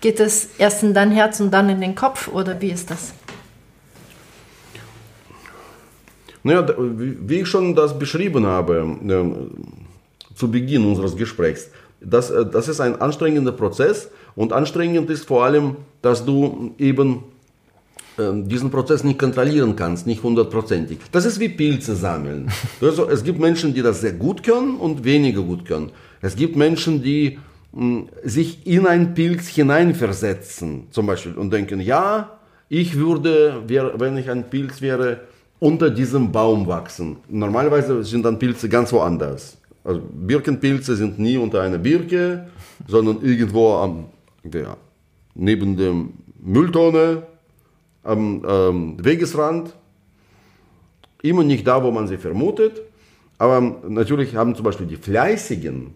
geht es erst in dein Herz und dann in den Kopf oder wie ist das? Naja, wie ich schon das beschrieben habe zu Beginn unseres Gesprächs, das, das ist ein anstrengender Prozess und anstrengend ist vor allem, dass du eben diesen Prozess nicht kontrollieren kannst, nicht hundertprozentig. Das ist wie Pilze sammeln. Also, es gibt Menschen, die das sehr gut können und weniger gut können. Es gibt Menschen, die mh, hm, sich in ein Pilz hineinversetzen, zum Beispiel, und denken, ja, ich würde, wenn ich ein Pilz wäre, unter diesem Baum wachsen. Normalerweise sind dann Pilze ganz woanders. Also Birkenpilze sind nie unter einer Birke, sondern irgendwo am, ja, neben dem Mülltonne am ähm, Wegesrand, immer nicht da, wo man sie vermutet. Aber natürlich haben zum Beispiel die fleißigen,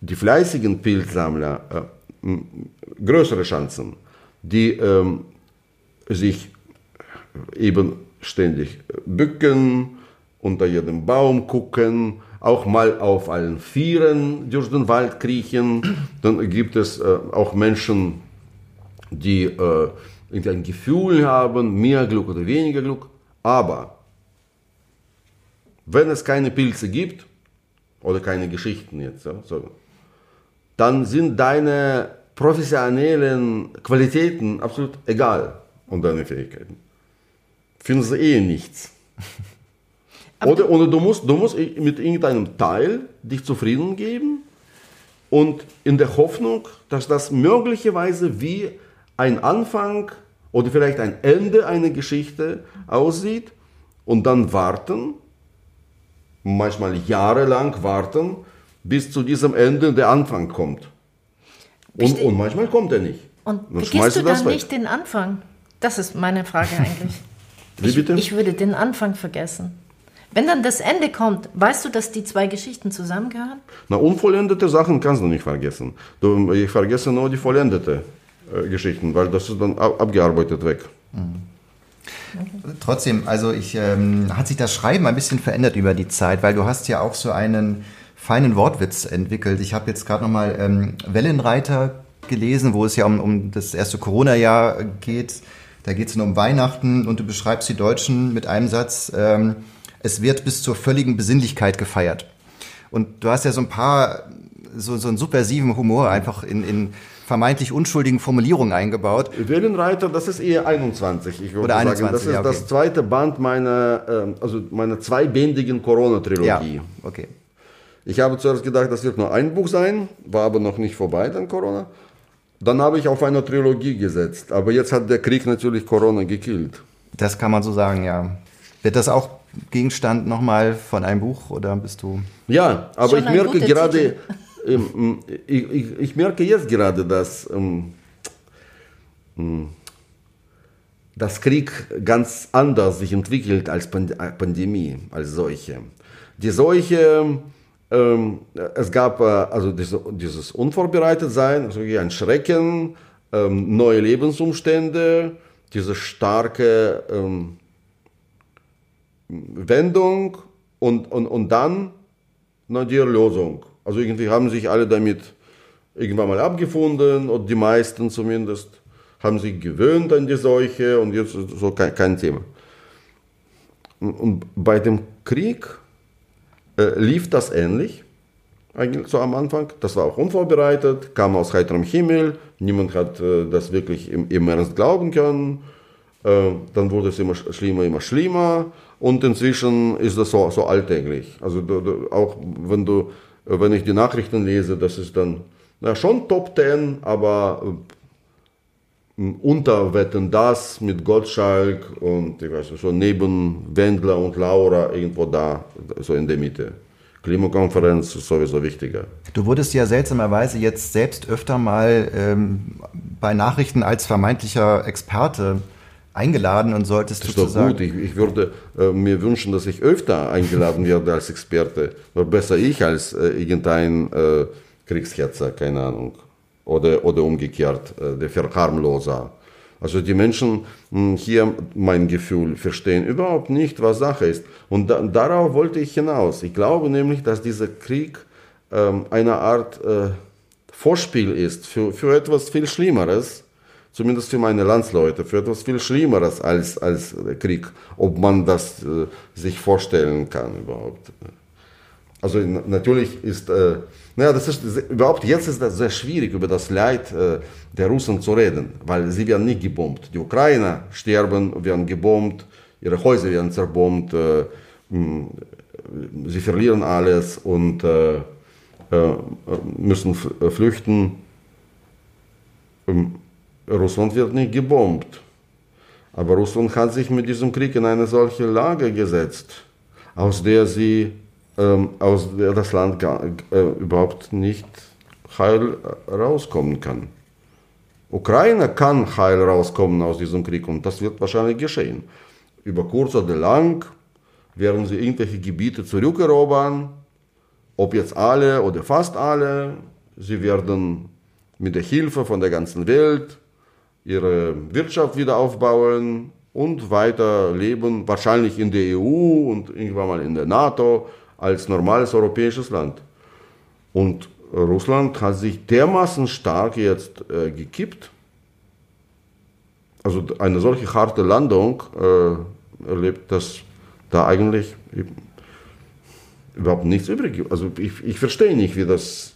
die fleißigen Pilzsammler äh, größere Chancen, die ähm, sich eben ständig bücken, unter jedem Baum gucken, auch mal auf allen Vieren durch den Wald kriechen. Dann gibt es äh, auch Menschen, die äh, ein Gefühl haben, mehr Glück oder weniger Glück. Aber wenn es keine Pilze gibt, oder keine Geschichten jetzt, so, dann sind deine professionellen Qualitäten absolut egal und deine Fähigkeiten. Finden sie eh nichts. oder, oder du musst, du musst mit irgendeinem Teil dich zufrieden geben und in der Hoffnung, dass das möglicherweise wie ein Anfang oder vielleicht ein Ende einer Geschichte aussieht und dann warten, manchmal jahrelang warten, bis zu diesem Ende der Anfang kommt. Und, und manchmal kommt er nicht. Und dann vergisst du dann nicht den Anfang? Das ist meine Frage eigentlich. Wie bitte? Ich, ich würde den Anfang vergessen. Wenn dann das Ende kommt, weißt du, dass die zwei Geschichten zusammengehören? Na, unvollendete Sachen kannst du nicht vergessen. Du, ich vergesse nur die vollendete. Äh, Geschichten, weil das ist dann abgearbeitet weg. Mhm. Trotzdem, also ich, ähm, hat sich das Schreiben ein bisschen verändert über die Zeit, weil du hast ja auch so einen feinen Wortwitz entwickelt. Ich habe jetzt gerade nochmal ähm, Wellenreiter gelesen, wo es ja um, um das erste Corona-Jahr geht. Da geht es nur um Weihnachten und du beschreibst die Deutschen mit einem Satz, ähm, es wird bis zur völligen Besinnlichkeit gefeiert. Und du hast ja so ein paar, so, so einen subversiven Humor einfach in, in vermeintlich unschuldigen Formulierungen eingebaut. Wellenreiter, das ist eher 21. Ich würde Oder 21, sagen, das ist ja, okay. das zweite Band meiner, ähm, also meiner zweibändigen Corona-Trilogie. Ja, okay. Ich habe zuerst gedacht, das wird nur ein Buch sein, war aber noch nicht vorbei, dann Corona. Dann habe ich auf eine Trilogie gesetzt, aber jetzt hat der Krieg natürlich Corona gekillt. Das kann man so sagen, ja. Wird das auch Gegenstand nochmal von einem Buch oder bist du? Ja, aber ich merke gerade, ähm, ich, ich, ich merke jetzt gerade, dass ähm, ähm, das Krieg ganz anders sich entwickelt als äh, Pandemie, als solche. Die Seuche, ähm, es gab äh, also diese, dieses Unvorbereitetsein, also ein Schrecken, ähm, neue Lebensumstände, diese starke ähm, Wendung und, und, und dann na, die Erlösung. Also irgendwie haben sich alle damit irgendwann mal abgefunden, oder die meisten zumindest, haben sich gewöhnt an die Seuche und jetzt so kein, kein Thema. Und, und bei dem Krieg äh, lief das ähnlich, eigentlich so am Anfang. Das war auch unvorbereitet, kam aus heiterem Himmel, niemand hat äh, das wirklich im, im Ernst glauben können. Äh, dann wurde es immer sch- schlimmer, immer schlimmer und inzwischen ist das so, so alltäglich. Also du, du, auch wenn du, wenn ich die Nachrichten lese, das ist dann na, schon Top Ten, aber äh, unter Wetten das mit Gottschalk und ich weiß nicht, so neben Wendler und Laura irgendwo da, so in der Mitte. Klimakonferenz ist sowieso wichtiger. Du wurdest ja seltsamerweise jetzt selbst öfter mal ähm, bei Nachrichten als vermeintlicher Experte eingeladen und solltest Das ist doch sozusagen. gut. Ich, ich würde äh, mir wünschen, dass ich öfter eingeladen werde als Experte. Oder besser ich als äh, irgendein äh, Kriegshetzer, keine Ahnung. Oder, oder umgekehrt, äh, der Verharmloser. Also die Menschen mh, hier, mein Gefühl, verstehen überhaupt nicht, was Sache ist. Und da, darauf wollte ich hinaus. Ich glaube nämlich, dass dieser Krieg ähm, eine Art äh, Vorspiel ist für, für etwas viel Schlimmeres, zumindest für meine Landsleute, für etwas viel Schlimmeres als, als Krieg, ob man das äh, sich vorstellen kann überhaupt. Also na- natürlich ist, äh, naja, das ist überhaupt jetzt ist das sehr schwierig, über das Leid äh, der Russen zu reden, weil sie werden nicht gebombt. Die Ukrainer sterben, werden gebombt, ihre Häuser werden zerbombt, äh, mh, sie verlieren alles und äh, äh, müssen äh, flüchten. Ähm, Russland wird nicht gebombt. Aber Russland hat sich mit diesem Krieg in eine solche Lage gesetzt, aus der sie, ähm, aus der das Land gar, äh, überhaupt nicht heil rauskommen kann. Ukraine kann heil rauskommen aus diesem Krieg und das wird wahrscheinlich geschehen. Über kurz oder lang werden sie irgendwelche Gebiete zurückerobern, ob jetzt alle oder fast alle. Sie werden mit der Hilfe von der ganzen Welt ihre Wirtschaft wieder aufbauen und weiter leben, wahrscheinlich in der EU und irgendwann mal in der NATO als normales europäisches Land. Und Russland hat sich dermaßen stark jetzt äh, gekippt, also eine solche harte Landung äh, erlebt, dass da eigentlich überhaupt nichts übrig gibt. Also ich, ich verstehe nicht, wie das,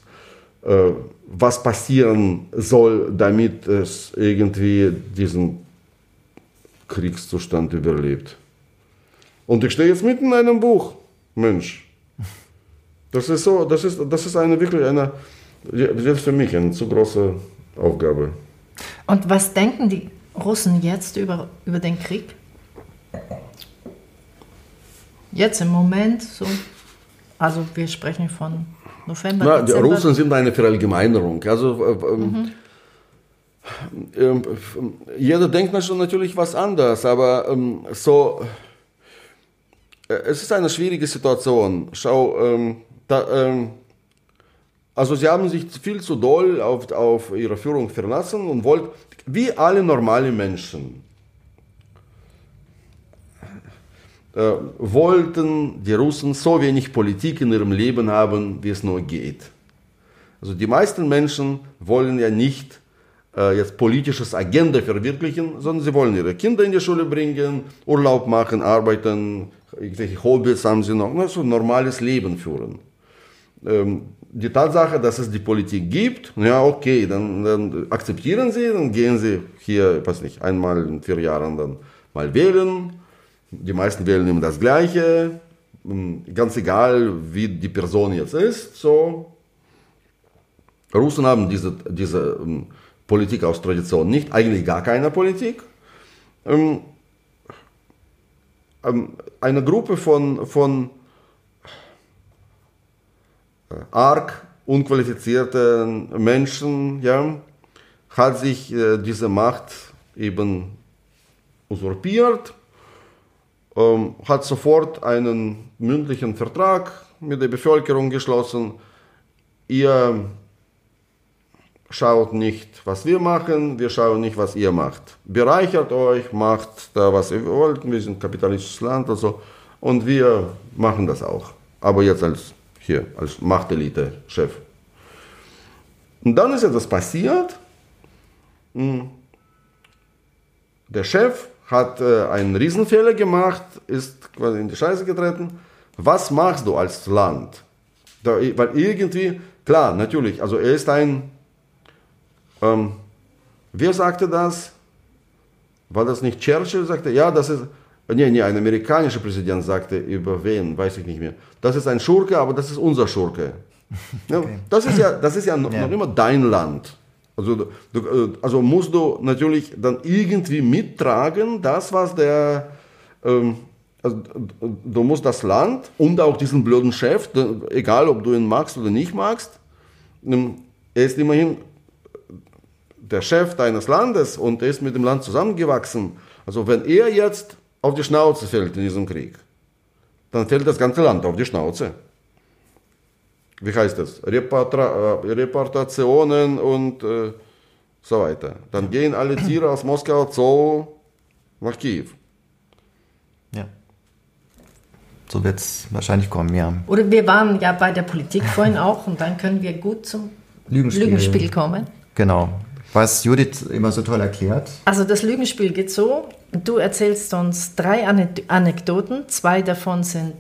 äh, was passieren soll, damit es irgendwie diesen Kriegszustand überlebt. Und ich stehe jetzt mitten in einem Buch, Mensch. Das ist so, das ist, das ist eine wirklich eine, selbst für mich eine zu große Aufgabe. Und was denken die Russen jetzt über, über den Krieg? Jetzt im Moment so? Also wir sprechen von November, Na, die. Russen sind eine Verallgemeinerung. Also äh, ähm, ähm, jeder denkt natürlich was anderes, aber ähm, so äh, es ist eine schwierige Situation. Schau, ähm, da, ähm, also sie haben sich viel zu doll auf, auf ihre Führung verlassen und wollten, wie alle normalen Menschen, äh, wollten die Russen so wenig Politik in ihrem Leben haben, wie es nur geht. Also die meisten Menschen wollen ja nicht äh, jetzt politisches Agenda verwirklichen, sondern sie wollen ihre Kinder in die Schule bringen, Urlaub machen, arbeiten, irgendwelche Hobbys haben sie noch, also ein normales Leben führen. Ähm, die Tatsache, dass es die Politik gibt, ja, okay, dann, dann akzeptieren Sie, dann gehen Sie hier, weiß nicht, einmal in vier Jahren dann mal wählen. Die meisten wählen immer das Gleiche, ähm, ganz egal, wie die Person jetzt ist, so. Russen haben diese, diese ähm, Politik aus Tradition nicht, eigentlich gar keine Politik. Eine Gruppe von, von arg unqualifizierten Menschen ja, hat sich äh, diese Macht eben usurpiert, ähm, hat sofort einen mündlichen Vertrag mit der Bevölkerung geschlossen. Ihr schaut nicht, was wir machen, wir schauen nicht, was ihr macht. Bereichert euch, macht da, was ihr wollt, wir sind ein kapitalistisches Land also, und wir machen das auch. Aber jetzt als hier, als Machtelite-Chef. Und dann ist etwas passiert. Hm. Der Chef hat äh, einen Riesenfehler gemacht, ist quasi in die Scheiße getreten. Was machst du als Land? Da, weil irgendwie, klar, natürlich, also er ist ein ähm, wer sagte das? War das nicht Churchill? Sagte, ja, das ist, nee, nee, ein amerikanischer Präsident sagte, über wen, weiß ich nicht mehr. Das ist ein Schurke, aber das ist unser Schurke. Okay. das ist ja, das ist ja noch, ja. noch immer dein Land. Also, du, äh, also musst du natürlich dann irgendwie mittragen, das, was der, ähm, also, du musst das Land und auch diesen blöden Chef, egal ob du ihn magst oder nicht magst, ähm, er ist immerhin der Chef deines Landes und er ist mit dem Land zusammengewachsen. Also wenn er jetzt auf die Schnauze fällt in diesem Krieg, dann fällt das ganze Land auf die Schnauze. Wie heißt das? Reportra äh, Reportationen und äh, so weiter. Dann gehen alle Tiere aus Moskau Zoo nach Kiew. Ja. So wird es wahrscheinlich kommen, ja. Oder wir waren ja bei der Politik vorhin auch und dann können wir gut zum Lügenspiel, Lügenspiel kommen. Genau was Judith immer so toll erklärt. Also das Lügenspiel geht so, du erzählst uns drei Anekdoten, zwei davon sind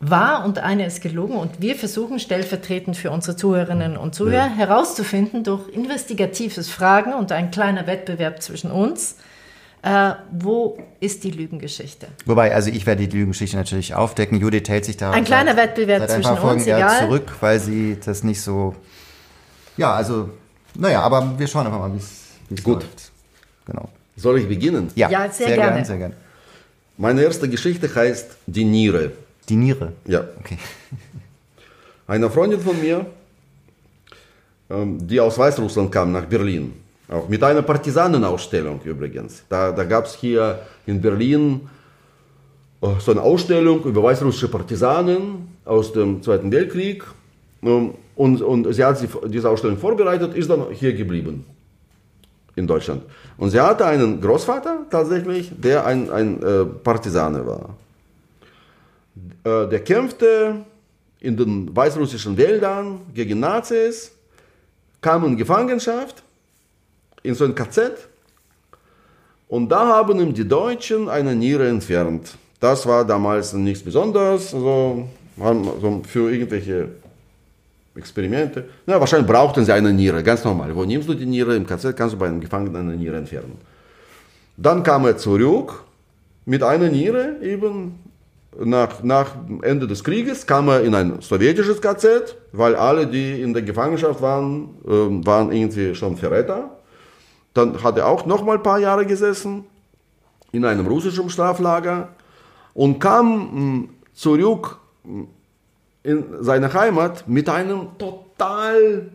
wahr und eine ist gelogen und wir versuchen stellvertretend für unsere Zuhörerinnen und Zuhörer ja. herauszufinden durch investigatives Fragen und ein kleiner Wettbewerb zwischen uns, äh, wo ist die Lügengeschichte? Wobei, also ich werde die Lügengeschichte natürlich aufdecken. Judith hält sich da ein kleiner seit, Wettbewerb seit zwischen uns, egal. zurück, weil sie das nicht so ja, also naja, aber wir schauen einfach mal, wie es Gut. läuft. Genau. Soll ich beginnen? Ja, ja sehr, sehr gerne. Gern, sehr gerne. Meine erste Geschichte heißt Die Niere. Die Niere? Ja. Okay. Eine Freundin von mir, ähm, die aus Weißrussland kam nach Berlin, auch mit einer Partisanenausstellung übrigens. Da, da gab es hier in Berlin äh, so eine Ausstellung über weißrussische Partisanen aus dem Zweiten Weltkrieg. Und, und sie hat diese Ausstellung vorbereitet, ist dann hier geblieben in Deutschland. Und sie hatte einen Großvater tatsächlich, der ein, ein äh, Partisane war. Äh, der kämpfte in den weißrussischen Wäldern gegen Nazis, kam in Gefangenschaft, in so ein KZ. Und da haben ihm die Deutschen eine Niere entfernt. Das war damals nichts Besonderes, also, also für irgendwelche Experimente. Na, wahrscheinlich brauchten sie eine Niere, ganz normal. Wo nimmst du die Niere? Im KZ kannst du bei einem Gefangenen eine Niere entfernen. Dann kam er zurück mit einer Niere eben. Nach, nach Ende des Krieges kam er in ein sowjetisches KZ, weil alle, die in der Gefangenschaft waren, äh, waren irgendwie schon Verräter. Dann hat er auch noch mal ein paar Jahre gesessen in einem russischen Straflager und kam mh, zurück in seiner Heimat mit einem total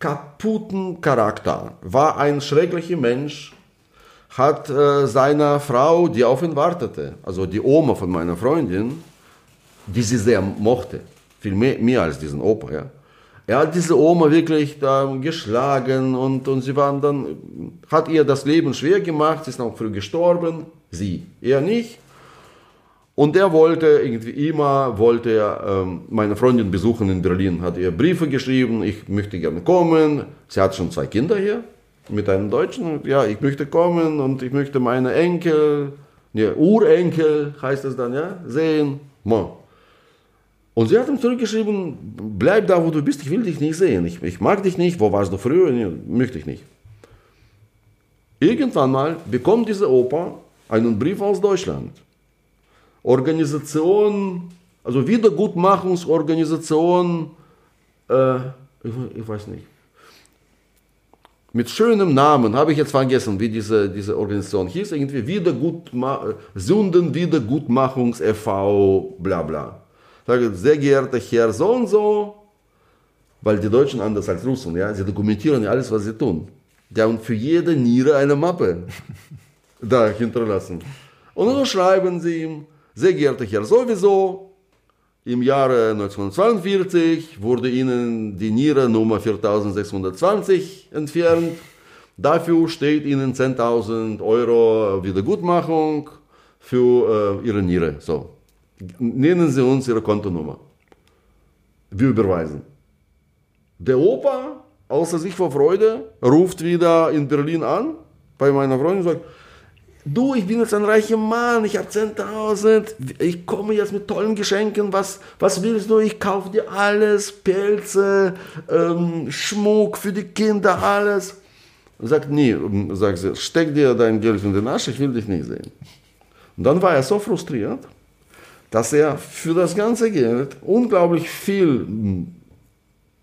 kaputten Charakter. War ein schrecklicher Mensch, hat äh, seiner Frau, die auf ihn wartete, also die Oma von meiner Freundin, die sie sehr mochte, viel mehr, mehr als diesen Opa, ja. Er hat diese Oma wirklich da geschlagen und, und sie waren dann, hat ihr das Leben schwer gemacht, sie ist auch früh gestorben, sie, er nicht. Und er wollte irgendwie immer, wollte er ähm, meine Freundin besuchen in Berlin, hat ihr Briefe geschrieben, ich möchte gerne kommen. Sie hat schon zwei Kinder hier mit einem Deutschen. Ja, ich möchte kommen und ich möchte meine Enkel, ne, Urenkel heißt es dann, ja, sehen. Und sie hat ihm zurückgeschrieben, bleib da, wo du bist, ich will dich nicht sehen. Ich, ich mag dich nicht, wo warst du früher, Nee, möchte ich nicht. Irgendwann mal bekommt diese Oper einen Brief aus Deutschland. Organisation, also Wiedergutmachungsorganisation, äh, ich, ich weiß nicht, mit schönem Namen, habe ich jetzt vergessen, wie diese, diese Organisation hieß, irgendwie Wiedergutma Sünden Wiedergutmachungs e.V., bla bla. Sage, sehr geehrter Herr so und so, weil die Deutschen anders als Russen, ja, sie dokumentieren ja alles, was sie tun. Die haben für jede Niere eine Mappe da hinterlassen. Und dann schreiben sie ihm, sehr geehrter Herr sowieso, im Jahre 1942 wurde ihnen die Niere Nummer 4620 entfernt. Dafür steht ihnen 10.000 Euro Wiedergutmachung für äh, ihre Niere. So. Nennen Sie uns Ihre Kontonummer. Wir überweisen. Der Opa, außer sich vor Freude, ruft wieder in Berlin an bei meiner Freundin und sagt, Du, ich bin jetzt ein reicher Mann, ich habe 10.000, ich komme jetzt mit tollen Geschenken, was, was willst du? Ich kaufe dir alles, Pelze, ähm, Schmuck für die Kinder, alles. Sagt, nee, sagt sie, steck dir dein Geld in den Arsch, ich will dich nicht sehen. Und dann war er so frustriert, dass er für das ganze Geld unglaublich viel hm,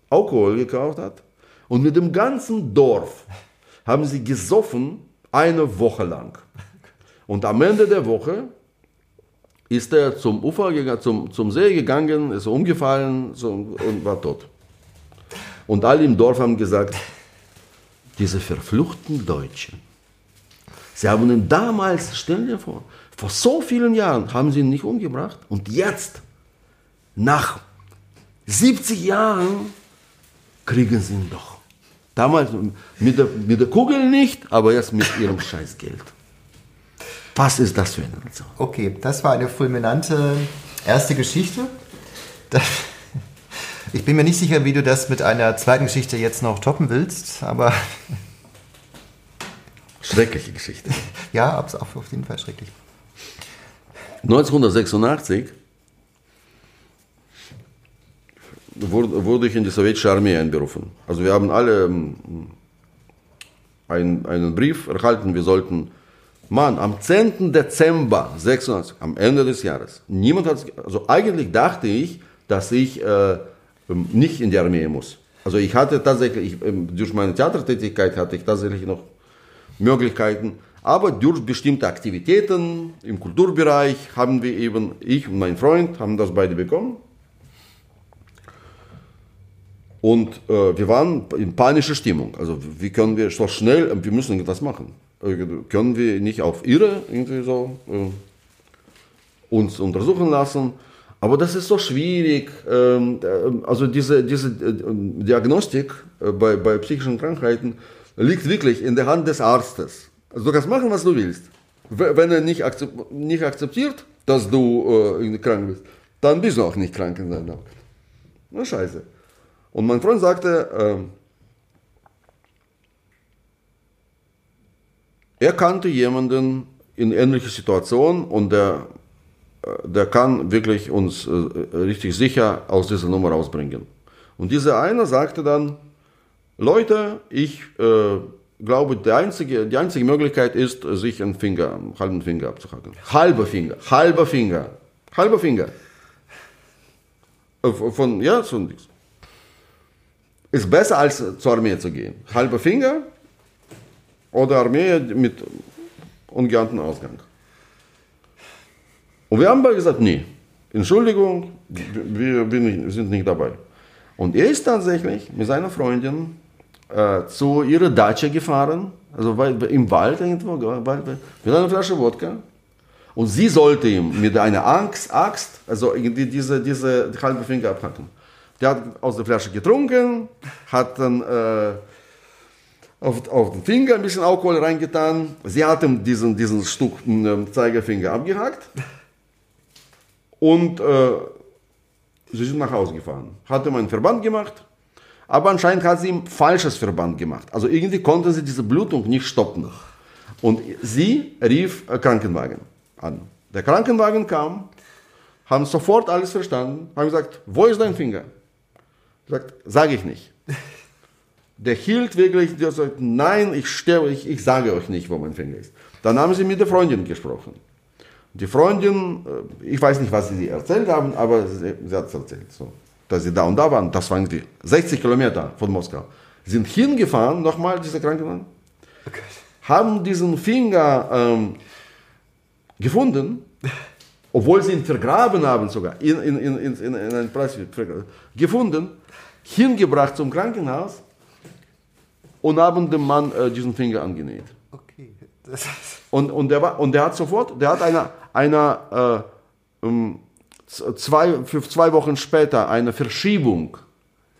Alkohol gekauft hat. Und mit dem ganzen Dorf haben sie gesoffen eine Woche lang. Und am Ende der Woche ist er zum Ufer gegangen, zum, zum See gegangen, ist umgefallen und war tot. Und alle im Dorf haben gesagt, diese verfluchten Deutschen. Sie haben ihn damals, stell dir vor, vor so vielen Jahren haben sie ihn nicht umgebracht. Und jetzt, nach 70 Jahren, kriegen sie ihn doch. Damals mit der, mit der Kugel nicht, aber jetzt mit ihrem Scheißgeld. Was ist das für eine Nation? Okay, das war eine fulminante erste Geschichte. ich bin mir nicht sicher, wie du das mit einer zweiten Geschichte jetzt noch toppen willst, aber. Schreckliche Geschichte. Ja, auf jeden Fall schrecklich. 1986 wurde ich in die sowjetische Armee einberufen. Also wir haben alle ähm, einen, einen Brief erhalten, wir sollten Mann, am 10. Dezember 96, am Ende des Jahres, niemand hat, also eigentlich dachte ich, dass ich äh, ähm, nicht in die Armee muss. Also ich hatte tatsächlich, ich, ähm, durch meine Theatertätigkeit hatte ich tatsächlich noch Möglichkeiten, aber durch bestimmte Aktivitäten im Kulturbereich haben wir eben, ich und mein Freund haben das beide bekommen. Und äh, wir waren in panischer Stimmung. Also wie können wir so schnell, wir müssen etwas machen können wir nicht auf Irre irgendwie so äh, uns untersuchen lassen. Aber das ist so schwierig. Ähm, äh, also diese, diese äh, Diagnostik äh, bei, bei psychischen Krankheiten liegt wirklich in der Hand des Arztes. Also du kannst machen, was du willst. Wenn er nicht, akzept, nicht akzeptiert, dass du äh, krank bist, dann bist du auch nicht krank in seinem Augen. Na scheiße. Und mein Freund sagte, äh, Er kannte jemanden in ähnlicher Situation und der, äh, der kann wirklich uns äh, richtig sicher aus dieser Nummer rausbringen. Und dieser eine sagte dann, Leute, ich äh, glaube, die einzige, die einzige Möglichkeit ist, sich einen Finger, einen halben Finger abzuhacken. Halber Finger, halber Finger, halber Finger. Äh, von, ja, so nichts. Ist besser als zur Armee zu gehen. Halber Finger, oder Armee mit ungeahnten Ausgang. Und wir haben beide gesagt, nee, Entschuldigung, wir, wir sind nicht dabei. Und er ist tatsächlich mit seiner Freundin äh, zu ihrer Dacia gefahren, also im Wald irgendwo, mit einer Flasche Wodka. Und sie sollte ihm mit einer Axt, Axt also irgendwie diese, diese halbe Finger abhacken. Der hat aus der Flasche getrunken, hat dann äh, auf, auf den Finger ein bisschen Alkohol reingetan. Sie hat ihm diesen, diesen Stück äh, Zeigefinger abgehakt. Und äh, sie sind nach Hause gefahren. Hat ihm einen Verband gemacht. Aber anscheinend hat sie ihm falsches Verband gemacht. Also irgendwie konnte sie diese Blutung nicht stoppen. Und sie rief Krankenwagen an. Der Krankenwagen kam, haben sofort alles verstanden, haben gesagt, wo ist dein Finger? Sagt, sage ich nicht. Der hielt wirklich, der sagt, nein, ich, sterbe, ich, ich sage euch nicht, wo mein Finger ist. Dann haben sie mit der Freundin gesprochen. Die Freundin, äh, ich weiß nicht, was sie erzählt haben, aber sie, sie hat es erzählt, so, dass sie da und da waren. Das waren die 60 Kilometer von Moskau. Sind hingefahren, nochmal diese Krankenwagen, okay. haben diesen Finger ähm, gefunden, obwohl sie ihn vergraben haben sogar, in, in, in, in, in einen Preis gefunden, hingebracht zum Krankenhaus und haben dem Mann äh, diesen Finger angenäht. Okay. und, und, der war, und der hat sofort, der hat eine, eine äh, um, zwei, für zwei Wochen später eine Verschiebung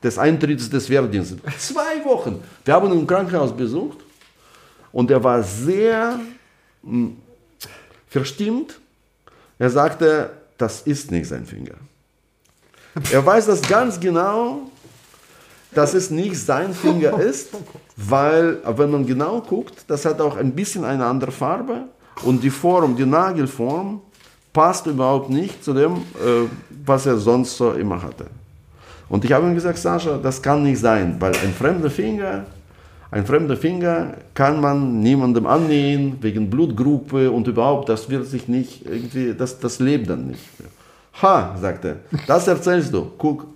des Eintritts des Wehrdienstes. Zwei Wochen. Wir haben ihn im Krankenhaus besucht und er war sehr mh, hm, verstimmt. Er sagte, das ist nicht sein Finger. Er weiß das ganz genau, dass es nicht sein Finger ist, weil, wenn man genau guckt, das hat auch ein bisschen eine andere Farbe und die Form, die Nagelform passt überhaupt nicht zu dem, äh, was er sonst so immer hatte. Und ich habe ihm gesagt, Sascha, das kann nicht sein, weil ein fremder Finger, ein fremder Finger kann man niemandem annähen, wegen Blutgruppe und überhaupt, das wird sich nicht irgendwie, das, das lebt dann nicht. Ha, sagt er, das erzählst du. Guck,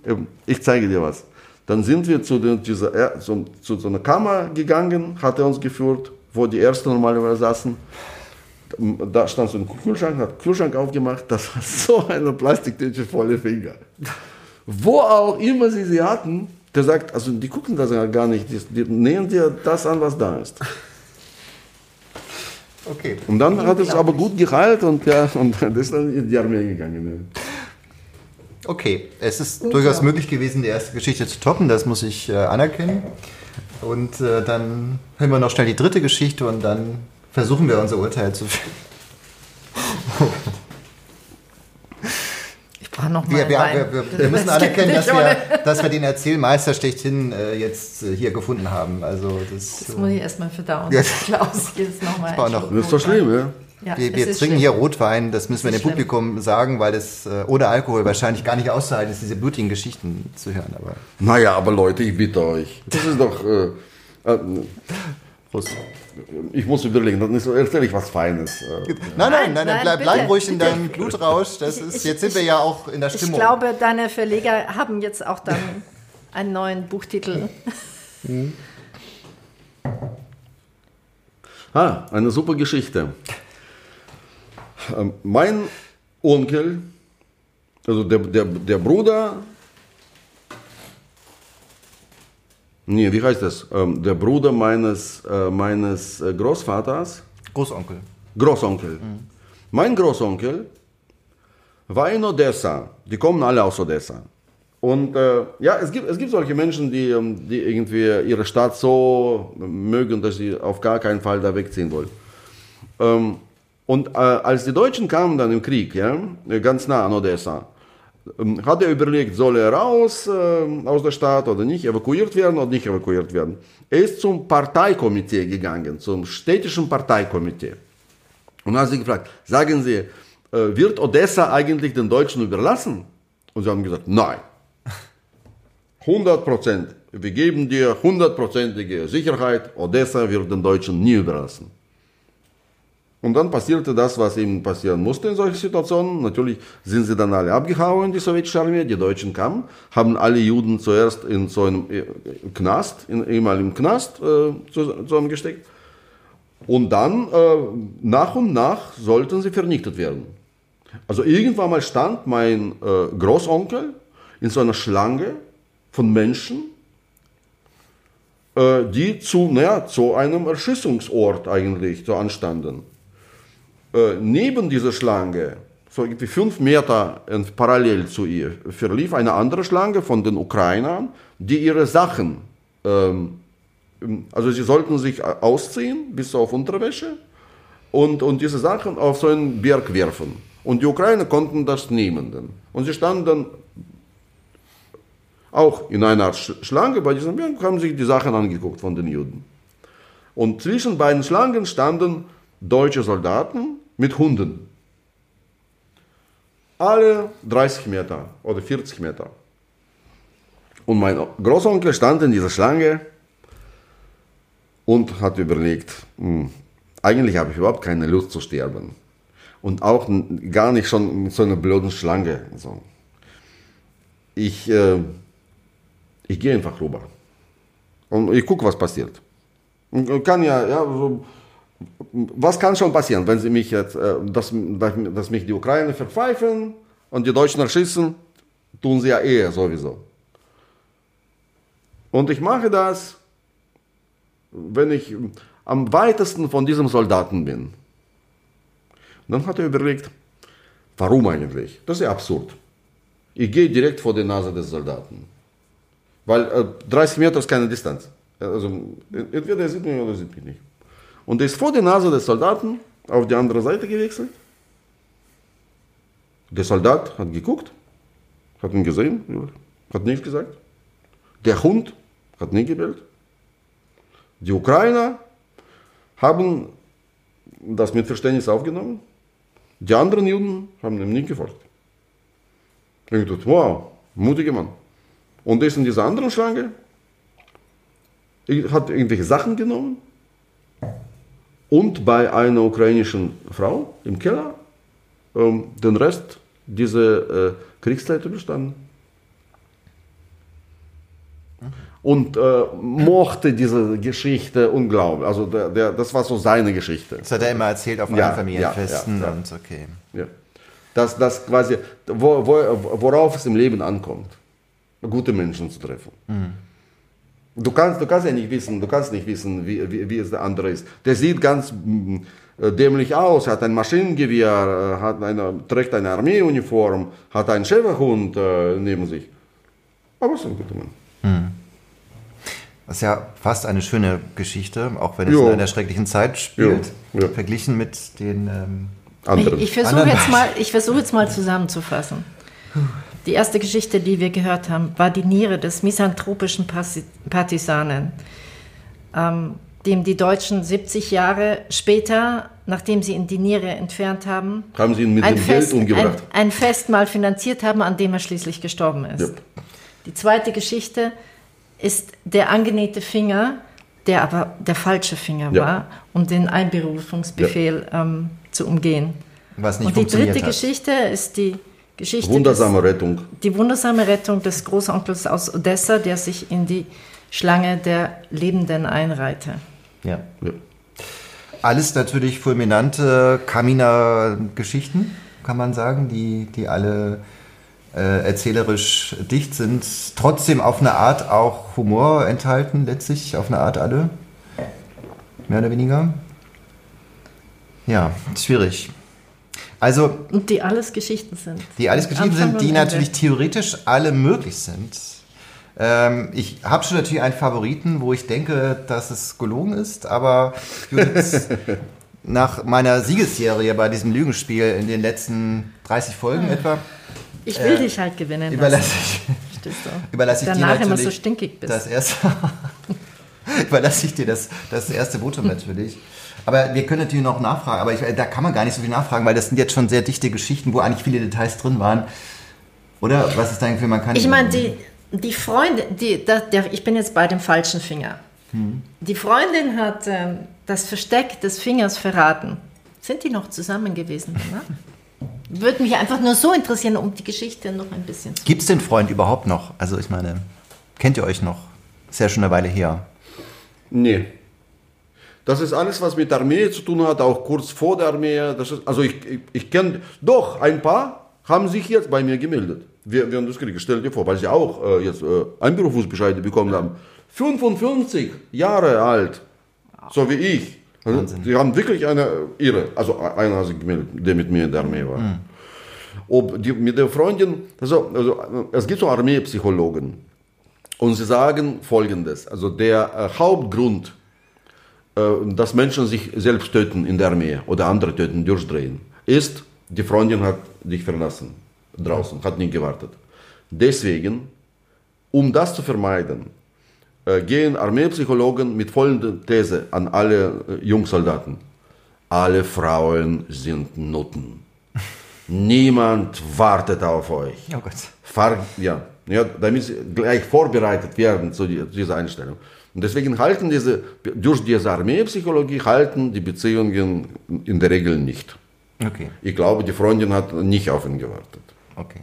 ich zeige dir was. Dann sind wir zu, den, dieser, zu, zu so einer Kammer gegangen, hat er uns geführt, wo die Ärzte normalerweise saßen. Da stand so ein Kühlschrank, hat den Kühlschrank aufgemacht, das war so eine Plastiktüte volle Finger. Wo auch immer sie sie hatten, der sagt, also die gucken das ja gar nicht, die, die nähen dir das an, was da ist. Okay. Und dann hat es aber gut geheilt und, ja, und das ist dann in die Armee gegangen. Ja. Okay, es ist Gut, durchaus ja. möglich gewesen, die erste Geschichte zu toppen, das muss ich äh, anerkennen. Und äh, dann hören wir noch schnell die dritte Geschichte und dann versuchen wir unser Urteil zu finden. Ich brauche noch mal wir, wir, wir, wir, wir müssen anerkennen, dass wir, dass wir den Erzählmeister schlechthin äh, jetzt äh, hier gefunden haben. Also das, das muss ich erstmal verdauen. Ja. Klaus, jetzt nochmal. Das, das ist doch schlimm, ja? Ja, wir, wir trinken schlimm. hier Rotwein, das müssen wir dem Publikum schlimm. sagen, weil das äh, ohne Alkohol wahrscheinlich gar nicht auszuhalten ist, diese blutigen Geschichten zu hören. Aber naja, aber Leute, ich bitte euch. Das ist doch. Äh, äh, Prost. Ich muss überlegen, dann erzähle ich was Feines. Äh. Nein, nein, nein, nein bleib, bleib ruhig in deinem Blutrausch. Das ist, jetzt sind wir ja auch in der Stimmung. Ich glaube, deine Verleger haben jetzt auch dann einen neuen Buchtitel. Mhm. Ah, eine super Geschichte. Ähm, mein Onkel, also der, der, der Bruder, nee, wie heißt das? Ähm, der Bruder meines, äh, meines äh, Großvaters. Großonkel. Großonkel. Mhm. Mein Großonkel war in Odessa. Die kommen alle aus Odessa. Und äh, ja, es gibt, es gibt solche Menschen, die, ähm, die irgendwie ihre Stadt so mögen, dass sie auf gar keinen Fall da wegziehen wollen. Ähm, und äh, als die Deutschen kamen dann im Krieg, ja, ganz nah an Odessa, ähm, hat er überlegt, soll er raus äh, aus der Stadt oder nicht, evakuiert werden oder nicht evakuiert werden. Er ist zum Parteikomitee gegangen, zum städtischen Parteikomitee. Und hat sie gefragt, sagen Sie, äh, wird Odessa eigentlich den Deutschen überlassen? Und sie haben gesagt, nein. 100 Prozent. Wir geben dir hundertprozentige Sicherheit, Odessa wird den Deutschen nie überlassen. Und dann passierte das, was eben passieren musste in solchen Situationen. Natürlich sind sie dann alle abgehauen, die sowjetische Armee. Die Deutschen kamen, haben alle Juden zuerst in so einem äh, Knast, in ehemaligen Knast äh, zusammengesteckt. Und dann, äh, nach und nach, sollten sie vernichtet werden. Also irgendwann mal stand mein äh, Großonkel in so einer Schlange von Menschen, äh, die zu, naja, zu einem Erschießungsort eigentlich so anstanden. Äh, neben dieser Schlange, so irgendwie fünf Meter parallel zu ihr, verlief eine andere Schlange von den Ukrainern, die ihre Sachen, ähm, also sie sollten sich ausziehen bis auf Unterwäsche und, und diese Sachen auf so einen Berg werfen. Und die Ukrainer konnten das nehmen. Und sie standen auch in einer Schlange bei diesem Berg, haben sich die Sachen angeguckt von den Juden. Und zwischen beiden Schlangen standen deutsche Soldaten mit Hunden. alle 30 Meter oder 40 Meter. Und mein Großonkel stand in dieser Schlange und hat überlegt, hm, eigentlich habe ich überhaupt keine Lust zu sterben. Und auch gar nicht schon mit so einer blöden Schlange. So. Ich, äh, ich gehe einfach rüber. Und ich gucke, was passiert. Und kann ja, ja, so, was kann schon passieren, wenn sie mich jetzt, äh, dass, dass mich die Ukraine verpfeifen und die Deutschen erschießen, tun sie ja eher sowieso. Und ich mache das, wenn ich am weitesten von diesem Soldaten bin. Und dann hat er überlegt, warum eigentlich? Das ist ja absurd. Ich gehe direkt vor die Nase des Soldaten. Weil äh, 30 Meter ist keine Distanz. Also entweder er sieht mich oder er sieht mich nicht. Und er ist vor der Nase des Soldaten auf die andere Seite gewechselt. Der Soldat hat geguckt, hat ihn gesehen, hat nichts gesagt. Der Hund hat nie gebellt. Die Ukrainer haben das mit Verständnis aufgenommen. Die anderen Juden haben ihm nicht gefolgt. Ich dachte, wow, mutiger Mann. Und ist in dieser anderen Schlange, hat irgendwelche Sachen genommen und bei einer ukrainischen Frau im Keller ähm, den Rest dieser äh, Kriegszeit überstanden. Und äh, mochte diese Geschichte unglaublich. Also der, der, das war so seine Geschichte. Das hat er immer erzählt auf Ja, Familienfesten ja, ja, und okay. Ja. Das, das quasi, wo, wo, worauf es im Leben ankommt, gute Menschen zu treffen. Du, kannst, du kannst ja nicht wissen, du kannst nicht wissen, wie, wie, wie es der andere ist. Der sieht ganz mm, äh, dämlich aus, hat ein Maschinengewehr, äh, hat eine, trägt eine Armeeuniform, hat einen Schäferhund äh, neben sich. Aber es ist ein guter Mann. Das ist ja fast eine schöne Geschichte, auch wenn es Jo. in einer schrecklichen Zeit spielt, Jo, ja. verglichen mit den ähm, Anderen. Ich, ich versuche jetzt, mal, ich versuch jetzt mal zusammenzufassen. Die erste Geschichte, die wir gehört haben, war die Niere des misanthropischen Partisanen, ähm, dem die Deutschen 70 Jahre später, nachdem sie ihn die Niere entfernt haben, Haben sie ihn mit ein, dem Geld Fest, ein, umgebracht? ein Festmahl finanziert haben, an dem er schließlich gestorben ist. Yep. Die zweite Geschichte ist der angenähte Finger, der aber der falsche Finger Ja. war, um den Einberufungsbefehl ähm, zu umgehen. was nicht Und die dritte hat. Geschichte ist die Geschichte Wundersame Rettung. des, die wundersame Rettung des Großonkels aus Odessa, der sich in die Schlange der Lebenden einreihte. Ja. Ja. Alles natürlich fulminante Kamina-Geschichten, kann man sagen, die, die alle äh, erzählerisch dicht sind, trotzdem auf eine Art auch Humor enthalten, letztlich auf eine Art alle. Mehr oder weniger. Ja, schwierig. Also, Und die alles Geschichten sind. die alles Geschichten Anfang sind, die natürlich theoretisch alle möglich sind. Ähm, ich habe schon natürlich einen Favoriten, wo ich denke, dass es gelogen ist, aber Judith, nach meiner Siegesserie bei diesem Lügenspiel in den letzten 30 Folgen etwa, Ich will dich halt gewinnen überlasse ich, Verstehst du? überlasse ich dir Danach natürlich immer so stinkig bist. das erste, überlasse ich dir das, das erste Votum natürlich. Aber wir können natürlich noch nachfragen, aber ich, da kann man gar nicht so viel nachfragen, weil das sind jetzt schon sehr dichte Geschichten, wo eigentlich viele Details drin waren. Oder was ist dein Gefühl, man kann Ich meine, die, die Freundin, die, da, der, ich bin jetzt bei dem falschen Finger. Die Freundin hat ähm, das Versteck des Fingers verraten. Sind die noch zusammen gewesen? Ne? Würde mich einfach nur so interessieren, um die Geschichte noch ein bisschen zu. Gibt es den Freund überhaupt noch? Also ich meine, kennt ihr euch noch? Ist ja schon eine Weile her. Nee. Das ist alles, was mit der Armee zu tun hat, auch kurz vor der Armee. Das ist, also ich, ich, ich kenne, doch, ein paar haben sich jetzt bei mir gemeldet. Wir, wir haben das gekriegt. Stell dir vor, weil sie auch äh, jetzt äh, Einberufungsbescheide bekommen haben. 55 Jahre alt, so wie ich. Also, Wahnsinn. sie haben wirklich eine Irre. Also einer hat sich gemeldet, der mit mir in der Armee war. Ob die, mit der Freundin, also, also es gibt so Armeepsychologen. Und sie sagen Folgendes, also der äh, Hauptgrund, äh, dass Menschen sich selbst töten in der Armee oder andere töten, durchdrehen, ist, die Freundin hat dich verlassen draußen, hat nicht gewartet. Deswegen, um das zu vermeiden, äh, gehen Armeepsychologen mit folgender These an alle äh, Jungsoldaten. Alle Frauen sind Nutten. Niemand wartet auf euch. Oh Gott. Fahr, ja, ja, damit sie gleich vorbereitet werden zu dieser Einstellung. Und deswegen halten diese, durch diese Armeepsychologie halten die Beziehungen in der Regel nicht. Okay, Ich glaube, die Freundin hat nicht auf ihn gewartet. okay.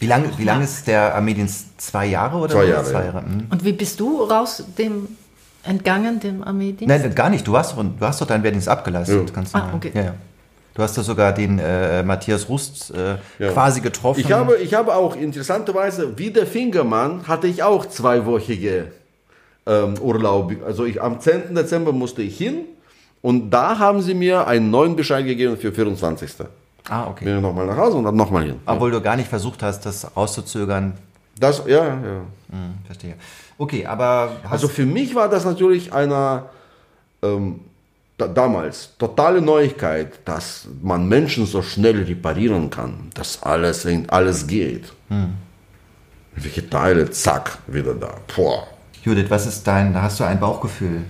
Wie lange wie lang ist der Armeedienst? Zwei Jahre oder Zwei so? Jahre, Zwei ja. Jahre. hm. Und wie bist du raus dem entgangen, dem Armeedienst? Nein, gar nicht. Du hast, doch- du hast doch deinen Wehrdienst abgeleistet. Ja. Ganz Ah, okay. Ja, ja. Du hast doch sogar den äh, Matthias Rust äh, Ja. quasi getroffen. Ich habe, ich habe auch interessanterweise, wie der Fingermann, hatte ich auch zweiwöchige ähm, Urlaub. Also ich, am 10. Dezember musste ich hin und da haben sie mir einen neuen Bescheid gegeben für 24. ah, okay. Bin ich nochmal nach Hause und dann nochmal hin. Obwohl du gar nicht versucht hast, das rauszuzögern. Das, ja, ja. Hm, verstehe. Okay, aber Also für mich war das natürlich eine ähm, da, damals totale Neuigkeit, dass man Menschen so schnell reparieren kann, dass alles, alles geht. Welche Teile, zack, wieder da. Boah. Judith, was ist dein, da hast du ein Bauchgefühl?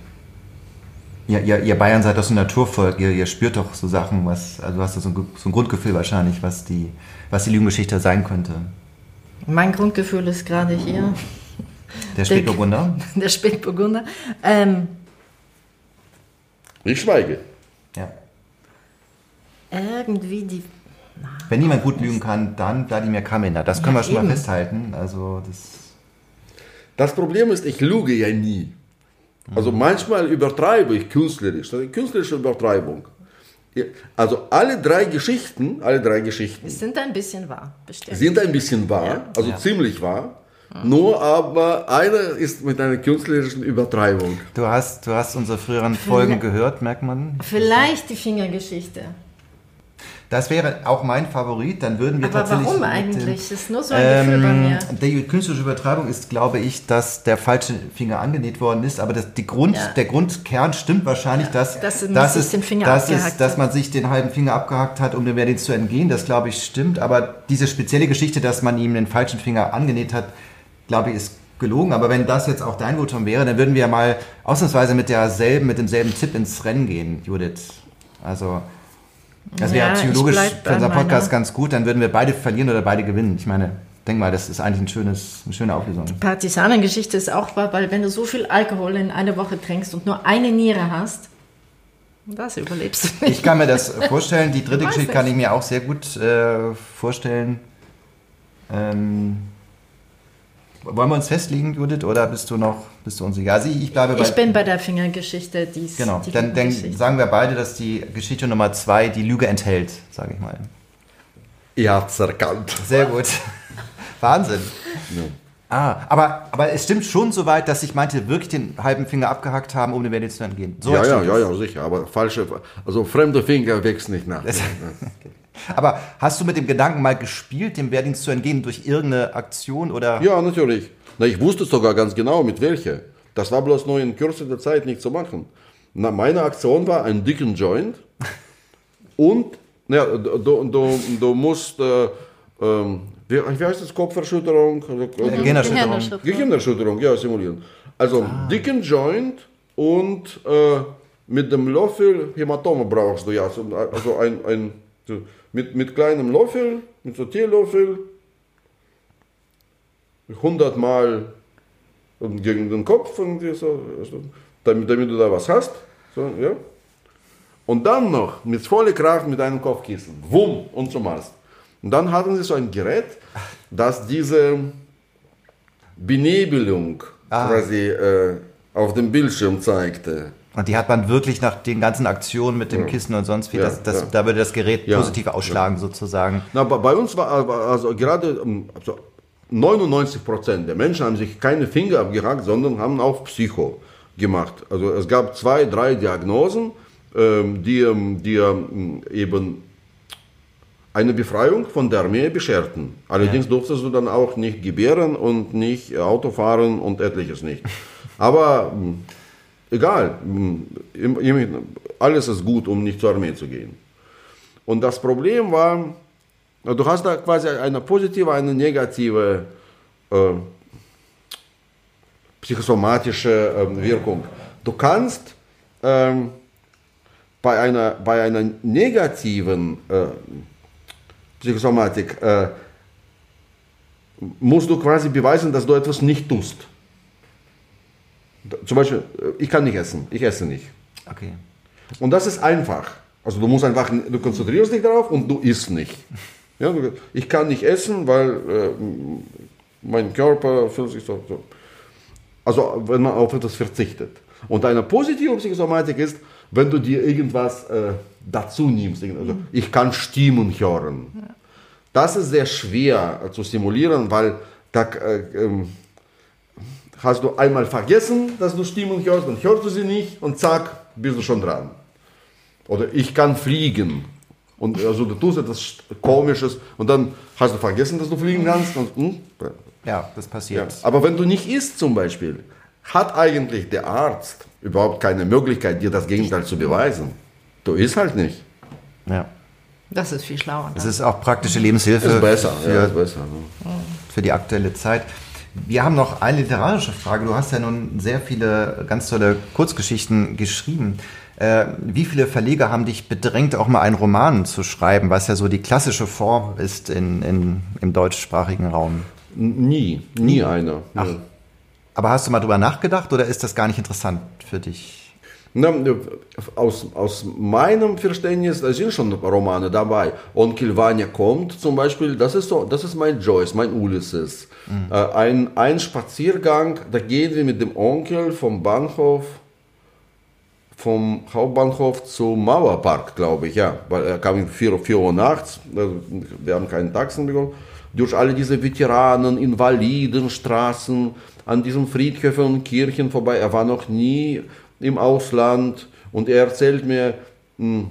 Ihr, ihr, ihr Bayern seid doch so ein Naturvolk, ihr, ihr spürt doch so Sachen, was, also du hast doch so ein, so ein Grundgefühl wahrscheinlich, was die, was die Lügengeschichte sein könnte. Mein Grundgefühl ist gerade hier, Der Spätburgunder? der Spätburgunder. Ähm, Ich schweige. Ja. irgendwie die. Wenn niemand gut lügen kann, dann Wladimir Kaminer. Das können Ja, wir schon eben. mal festhalten. Also das, Das Problem ist, ich lüge ja nie. Also manchmal übertreibe ich künstlerisch, das ist eine künstlerische Übertreibung. Ja, Also alle drei Geschichten, alle drei Geschichten Es sind ein bisschen wahr, bestimmt. sind ein bisschen wahr, also ziemlich wahr. Nur aber eine ist mit einer künstlerischen Übertreibung. du, hast, du hast unsere früheren Folgen gehört, merkt man. Vielleicht die Fingergeschichte. Das wäre auch mein Favorit. Dann würden wir Aber tatsächlich. warum mit dem- eigentlich? Das ist nur so ein Gefühl bei mir. Die künstlerische Übertreibung ist, glaube ich, dass der falsche Finger angenäht worden ist, aber das, die Grund, Ja. der Grundkern stimmt wahrscheinlich, dass, Dass man dass sich es, den Finger dass, man sich den halben Finger abgehackt hat, um dem Wehrdienst zu entgehen. Das, glaube ich, stimmt. Aber diese spezielle Geschichte, dass man ihm den falschen Finger angenäht hat, glaube ich, ist gelogen. Aber wenn das jetzt auch dein Votum wäre, dann würden wir mal ausnahmsweise mit derselben, mit demselben Tipp ins Rennen gehen, Judith. Also, das wäre Ja, psychologisch für unser Podcast ganz gut. Dann würden wir beide verlieren oder beide gewinnen. Ich meine, denk mal, das ist eigentlich ein schönes, eine schöne Auflösung. Partisanengeschichte ist auch wahr, weil wenn du so viel Alkohol in einer Woche trinkst und nur eine Niere hast, das überlebst du nicht. Ich kann mir das vorstellen. Die dritte Geschichte nicht. kann ich mir auch sehr gut äh, vorstellen. Ähm, wollen wir uns festlegen, Judith, oder bist du noch, bist du unsicher? Also ich, bleibe bei. Ich bin bei der Fingergeschichte, die ist genau. die Dann, dann sagen wir beide, dass die Geschichte Nummer zwei die Lüge enthält, sage ich mal. Ihr habt es erkannt. Sehr gut. Wahnsinn. Ah, aber, aber es stimmt schon so weit, dass ich meinte, wirklich den halben Finger abgehackt haben, um den Wehrdienst zu entgehen. So ja, ja, ja, ja, sicher. Aber falsche, also fremde Finger wächst nicht nach. Aber hast du mit dem Gedanken mal gespielt, dem Wehrdienst zu entgehen durch irgendeine Aktion oder? Ja, natürlich. Na, ich wusste sogar ganz genau, mit welcher. Das war bloß nur in kürzester Zeit nicht zu machen. Na, meine Aktion war ein dicken Joint und na, du, du, du musst, äh, ähm, wie, wie heißt das, Kopferschütterung? Also, Gehirnerschütterung. Gehirnerschütterung. Gehirnerschütterung, ja, simulieren. Also dicken Joint und äh, mit dem Löffel Hämatome brauchst du ja. Also, ein, ein, mit, mit kleinem Löffel, mit so Teelöffel, 100 Mal gegen den Kopf, irgendwie so, damit, damit du da was hast. So, ja. Und dann noch mit voller Kraft mit einem Kopfkissen. Wumm, und so machst. Und dann hatten sie so ein Gerät, das diese Benebelung quasi äh, auf dem Bildschirm zeigte. Und die hat man wirklich nach den ganzen Aktionen mit dem Kissen und sonst wie, Ja, das, das, ja. da würde das Gerät Ja, positiv ausschlagen sozusagen. Na, bei uns war also gerade ähm, also 99 Prozent der Menschen haben sich keine Finger abgehackt, sondern haben auch Psycho gemacht. Also es gab zwei, drei Diagnosen, ähm, die, ähm, die eben eine Befreiung von der Armee bescherten. Allerdings durftest du dann auch nicht gebären und nicht Auto fahren und etliches nicht. Aber egal, alles ist gut, um nicht zur Armee zu gehen. Und das Problem war, du hast da quasi eine positive, eine negative äh, psychosomatische ähm, Wirkung. Du kannst ähm, bei einer, bei einer negativen äh, Psychosomatik äh, musst du quasi beweisen, dass du etwas nicht tust. Zum Beispiel, äh, ich kann nicht essen, ich esse nicht. Okay. Und das ist einfach. Also du musst einfach, du konzentrierst dich darauf und du isst nicht. Ja, ich kann nicht essen, weil äh, mein Körper fühlt sich so, so. Also wenn man auf etwas verzichtet. Und eine positive Psychosomatik ist, wenn du dir irgendwas äh, dazu nimmst. Also, ich kann Stimmen hören. Das ist sehr schwer äh, zu simulieren, weil da äh, ähm, hast du einmal vergessen, dass du Stimmen hörst, dann hörst du sie nicht und zack, bist du schon dran. Oder ich kann fliegen. Und also du tust etwas Komisches und dann hast du vergessen, dass du fliegen kannst. Und, hm, Ja, das ja. passiert. Aber wenn du nicht isst zum Beispiel, hat eigentlich der Arzt überhaupt keine Möglichkeit, dir das Gegenteil zu beweisen. Du isst halt nicht. Ja. Das ist viel schlauer. Es ist auch praktische Lebenshilfe Ist besser. für, ja, ist besser. für die aktuelle Zeit. Wir haben noch eine literarische Frage. Du hast ja nun sehr viele ganz tolle Kurzgeschichten geschrieben. Äh, wie viele Verleger haben dich bedrängt, auch mal einen Roman zu schreiben, was ja so die klassische Form ist in, in, im deutschsprachigen Raum? Nie, nie einer. Ach. Nee. Aber hast du mal drüber nachgedacht oder ist das gar nicht interessant für dich? Na, aus, aus meinem Verständnis da sind schon Romane dabei. Onkel Vanya kommt zum Beispiel, das ist, so, das ist mein Joyce, mein Ulysses. Äh, ein, ein Spaziergang, da gehen wir mit dem Onkel vom Bahnhof, vom Hauptbahnhof zum Mauerpark, glaube ich, ja. Weil er kam um 4, 4 Uhr nachts, also wir haben keinen Taxen bekommen. Durch alle diese Veteranen, Invaliden, Straßen, an diesen Friedhöfen und Kirchen vorbei. Er war noch nie im Ausland und er erzählt mir mh,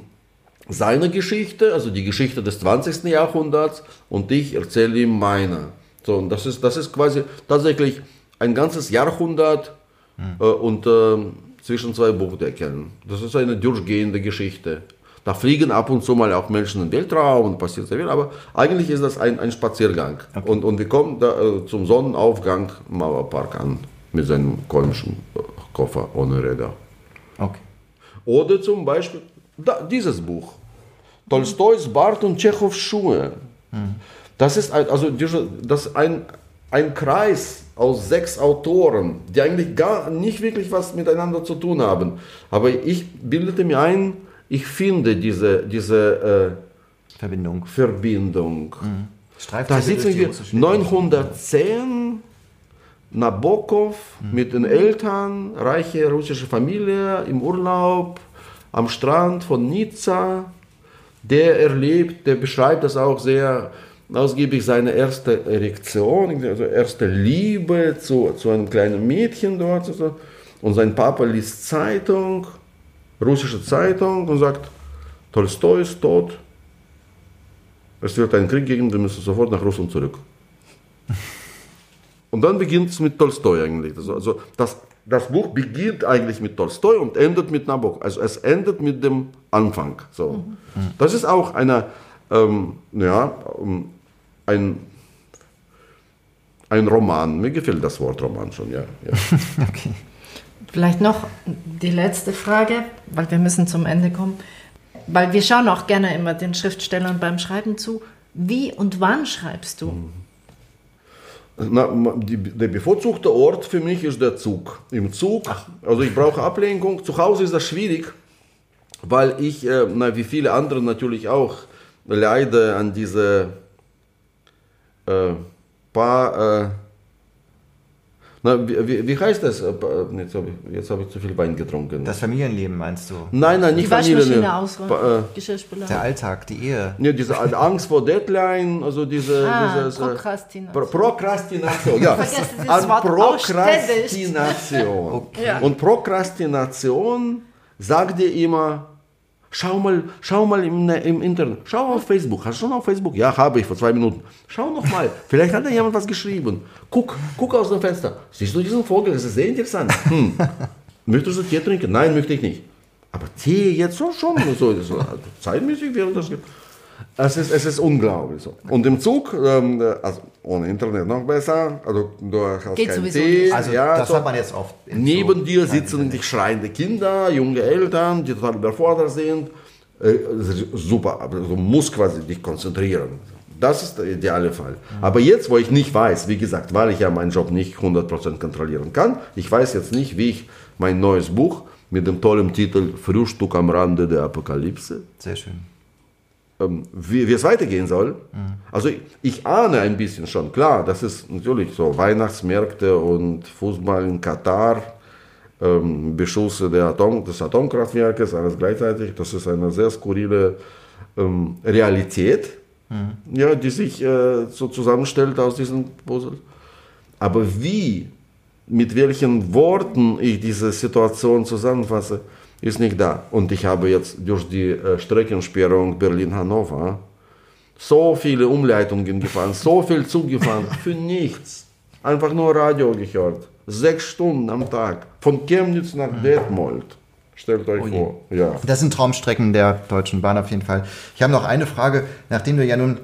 seine Geschichte, also die Geschichte des 20. Jahrhunderts und ich erzähle ihm meine. So, und das ist, das ist quasi tatsächlich ein ganzes Jahrhundert äh, und äh, zwischen zwei Buchdeckeln. Das ist eine durchgehende Geschichte. Da fliegen ab und zu mal auch Menschen im Weltraum und passiert sehr viel, aber eigentlich ist das ein, ein Spaziergang. Und, und wir kommen da, äh, zum Sonnenaufgang im Mauerpark an mit seinem komischen äh, Koffer ohne Räder. Okay. Oder zum Beispiel da, dieses Buch. Tolstois Bart und Tschechows Schuhe. Das ist ein, also das ein, ein Kreis aus sechs Autoren, die eigentlich gar nicht wirklich was miteinander zu tun haben. Aber ich bildete mir ein, ich finde diese, diese Verbindung. äh, Verbindung. Streift Da ihr durch sitzen wir russische 910, Nabokov mit den Eltern, reiche russische Familie im Urlaub am Strand von Nizza. Der erlebt, der beschreibt das auch sehr ausgiebig, seine erste Erektion, also erste Liebe zu, zu einem kleinen Mädchen dort. Also. Und sein Papa liest Zeitung, russische Zeitung und sagt, Tolstoi ist tot, es wird einen Krieg geben, wir müssen sofort nach Russland zurück. Und dann beginnt es mit Tolstoi eigentlich. Also, also das, das Buch beginnt eigentlich mit Tolstoi und endet mit Nabokov. Also es endet mit dem Anfang. So. Das ist auch eine, ähm, ja, ähm, ein, ein Roman. Mir gefällt das Wort Roman schon, ja. ja. Okay. Vielleicht noch die letzte Frage, weil wir müssen zum Ende kommen. Weil wir schauen auch gerne immer den Schriftstellern beim Schreiben zu. Wie und wann schreibst du? Na, die, der bevorzugte Ort für mich ist der Zug. Im Zug, also ich brauche Ablenkung. Zu Hause ist das schwierig, weil ich, äh, na, wie viele andere natürlich auch, leide an diese äh, paar, äh, na, wie, wie, wie heißt das? Äh, pa- Jetzt habe ich, jetzt hab ich zu viel Wein getrunken. Das Familienleben meinst du? nein, nein, Die nicht Familie. Waschmaschine ne. ausräumen, äh, Geschirrspüler. Der Alltag, die Ehe. Ne, diese Angst vor Deadline, also diese, Ah, dieses, äh, Prokrastination. Pro Prokrastination, ja. Vergessen Sie An das Wort Prokrastination. Ja. Und Prokrastination sagt dir immer, schau mal, schau mal im, im Internet, schau auf Facebook. Hast du schon auf Facebook? Ja, habe ich vor zwei Minuten. Schau noch mal, vielleicht hat da jemand was geschrieben. Guck, guck aus dem Fenster. Siehst du diesen Vogel? Das ist sehr interessant. Hm. Möchtest du Tee trinken? Nein, möchte ich nicht. Aber Tee jetzt so schon. So, so, zeitmäßig wäre das. Es ist, es ist unglaublich so. Und im Zug, ähm, also ohne Internet noch besser, also du hast Geht kein sowieso Tee, nicht. Also ja, das so. hat man jetzt oft. in Neben so dir sitzen die schreiende Kinder, junge Eltern, die total überfordert sind. Äh, das ist super, aber du musst quasi dich konzentrieren. Das ist der ideale Fall. Aber jetzt, wo ich nicht weiß, wie gesagt, weil ich ja meinen Job nicht 100% kontrollieren kann, ich weiß jetzt nicht, wie ich mein neues Buch mit dem tollen Titel Frühstück am Rande der Apokalypse Sehr schön. Ähm, wie, wie es weitergehen soll. Also ich, ich ahne ein bisschen schon, klar, das ist natürlich so Weihnachtsmärkte und Fußball in Katar, ähm, Beschüsse der Atom, des Atomkraftwerkes, alles gleichzeitig. Das ist eine sehr skurrile ähm, Realität, ja, die sich äh, so zusammenstellt aus diesen Puzzles. Aber wie, mit welchen Worten ich diese Situation zusammenfasse, ist nicht da. Und ich habe jetzt durch die äh, Streckensperrung Berlin-Hannover so viele Umleitungen gefahren, so viel Zug gefahren, für nichts. Einfach nur Radio gehört. Sechs Stunden am Tag. Von Chemnitz nach Detmold. Stellt euch vor. Ja. Das sind Traumstrecken der Deutschen Bahn auf jeden Fall. Ich habe noch eine Frage, nachdem du ja nun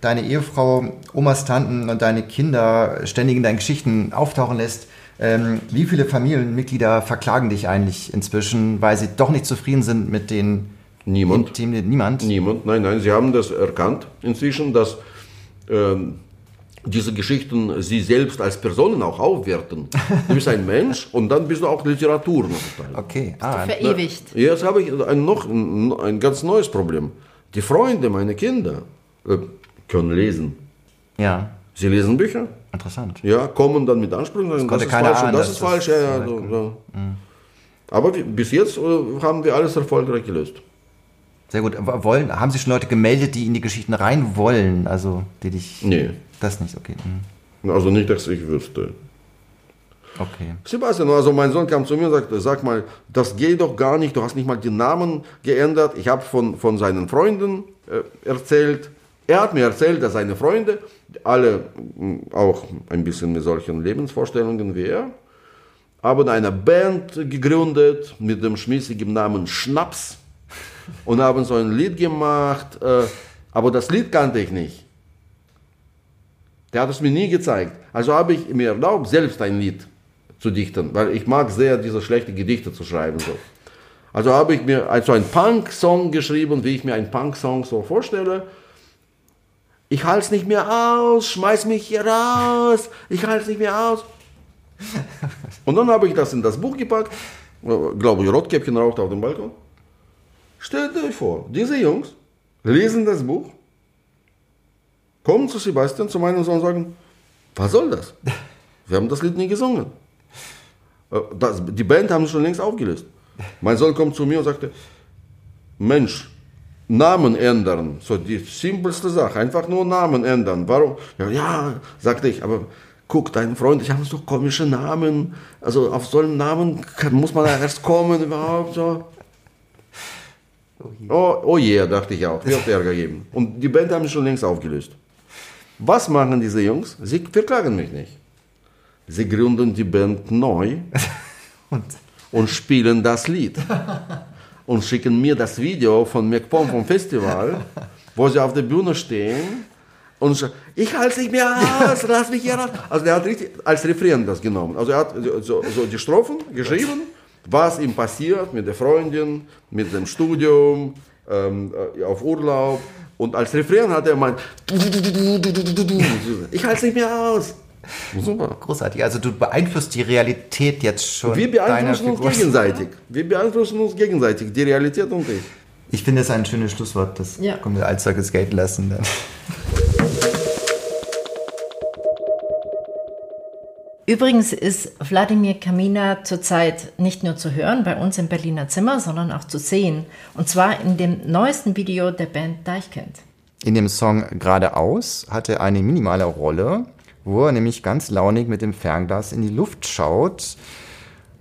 deine Ehefrau, Omas Tanten und deine Kinder ständig in deinen Geschichten auftauchen lässt. Ähm, wie viele Familienmitglieder verklagen dich eigentlich inzwischen, weil sie doch nicht zufrieden sind mit den Niemand. Intim niemand? Niemand, nein, nein, sie haben das erkannt inzwischen, dass ähm, diese Geschichten sie selbst als Personen auch aufwerten. Du bist ein Mensch und dann bist du auch Literatur noch. Okay, ah, Verewigt. Jetzt habe ich ein, noch ein, ein ganz neues Problem. Die Freunde, meine Kinder, äh, können lesen. ja, Sie lesen Bücher, interessant. ja, kommen dann mit Ansprüchen, das, konnte ist falsch und ahnen, das ist das falsch. Ja, ja, so so, so. Aber bis jetzt äh, haben wir alles erfolgreich gelöst. Sehr gut. Wollen, haben sich schon Leute gemeldet, die in die Geschichten rein wollen? Also, die dich. Nee, Das nicht, okay. hm, also nicht, dass ich wüsste. Okay. Sebastian, also mein Sohn kam zu mir und sagte, sag mal, das geht doch gar nicht, du hast nicht mal die Namen geändert. Ich habe von, von seinen Freunden äh, erzählt. Er hat mir erzählt, dass seine Freunde, alle mh, auch ein bisschen mit solchen Lebensvorstellungen wie er, haben eine Band gegründet mit dem schmissigen Namen Schnaps und haben so ein Lied gemacht, äh, aber das Lied kannte ich nicht. Der hat es mir nie gezeigt. Also habe ich mir erlaubt, selbst ein Lied zu dichten, weil ich mag sehr diese schlechten Gedichte zu schreiben. So. Also habe ich mir also einen Punk-Song geschrieben, wie ich mir einen Punk-Song so vorstelle. Ich halte es nicht mehr aus, schmeiß mich hier raus, ich halte es nicht mehr aus. Und dann habe ich das in das Buch gepackt, glaube ich, Rotkäppchen raucht auf dem Balkon. Stellt euch vor, diese Jungs lesen das Buch, kommen zu Sebastian, zu meinem Sohn und sagen, was soll das? Wir haben das Lied nie gesungen. Äh, Das, die Band haben schon längst aufgelöst. Mein Sohn kommt zu mir und sagte, Mensch, Namen ändern, so die simpelste Sache, einfach nur Namen ändern. Warum? Ja, ja, sagte ich, aber guck, dein Freund, ich habe so komische Namen, also auf so einen Namen kann, muss man ja erst kommen überhaupt so. Oh, oh je, dachte ich auch, wird Ärger geben. Und die Band haben schon längst aufgelöst. Was machen diese Jungs? Sie verklagen mich nicht. Sie gründen die Band neu Und und spielen das Lied. Und schicken mir das Video von McPom vom Festival, wo sie auf der Bühne stehen und sch- ich halte nicht mehr aus, lass mich hier raus. Also er hat richtig als Refrain das genommen. Also er hat so, so die Strophen geschrieben, was ihm passiert mit der Freundin, mit dem Studium, ähm, äh, auf Urlaub. Und als Refrain hat er mein ich halte nicht mehr aus. Super. großartig. Also, du beeinflusst die Realität jetzt schon. Wir beeinflussen uns gegenseitig. Wir beeinflussen uns gegenseitig, die Realität und ich. Ich finde das ein schönes Schlusswort. Das Ja. können wir als solches gelten lassen. Dann. Übrigens ist Wladimir Kamina zurzeit nicht nur zu hören bei uns im Berliner Zimmer, sondern auch zu sehen. Und zwar in dem neuesten Video der Band Deichkind. In dem Song Geradeaus hat er eine minimale Rolle, wo er nämlich ganz launig mit dem Fernglas in die Luft schaut.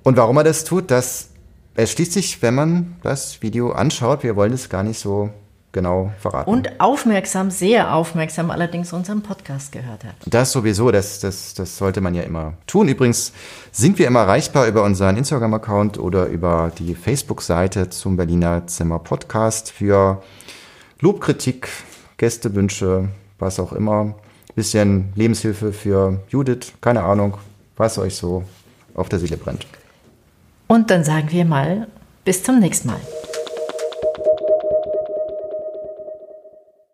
Und warum er das tut, das erschließt sich, wenn man das Video anschaut. Wir wollen es gar nicht so genau verraten. Und aufmerksam, sehr aufmerksam allerdings unseren Podcast gehört hat. Das sowieso, das, das, das sollte man ja immer tun. Übrigens sind wir immer erreichbar über unseren Instagram-Account oder über die Facebook-Seite zum Berliner Zimmer Podcast für Lobkritik, Gästewünsche, was auch immer. Bisschen Lebenshilfe für Judith, keine Ahnung, was euch so auf der Seele brennt. Und dann sagen wir mal, bis zum nächsten Mal.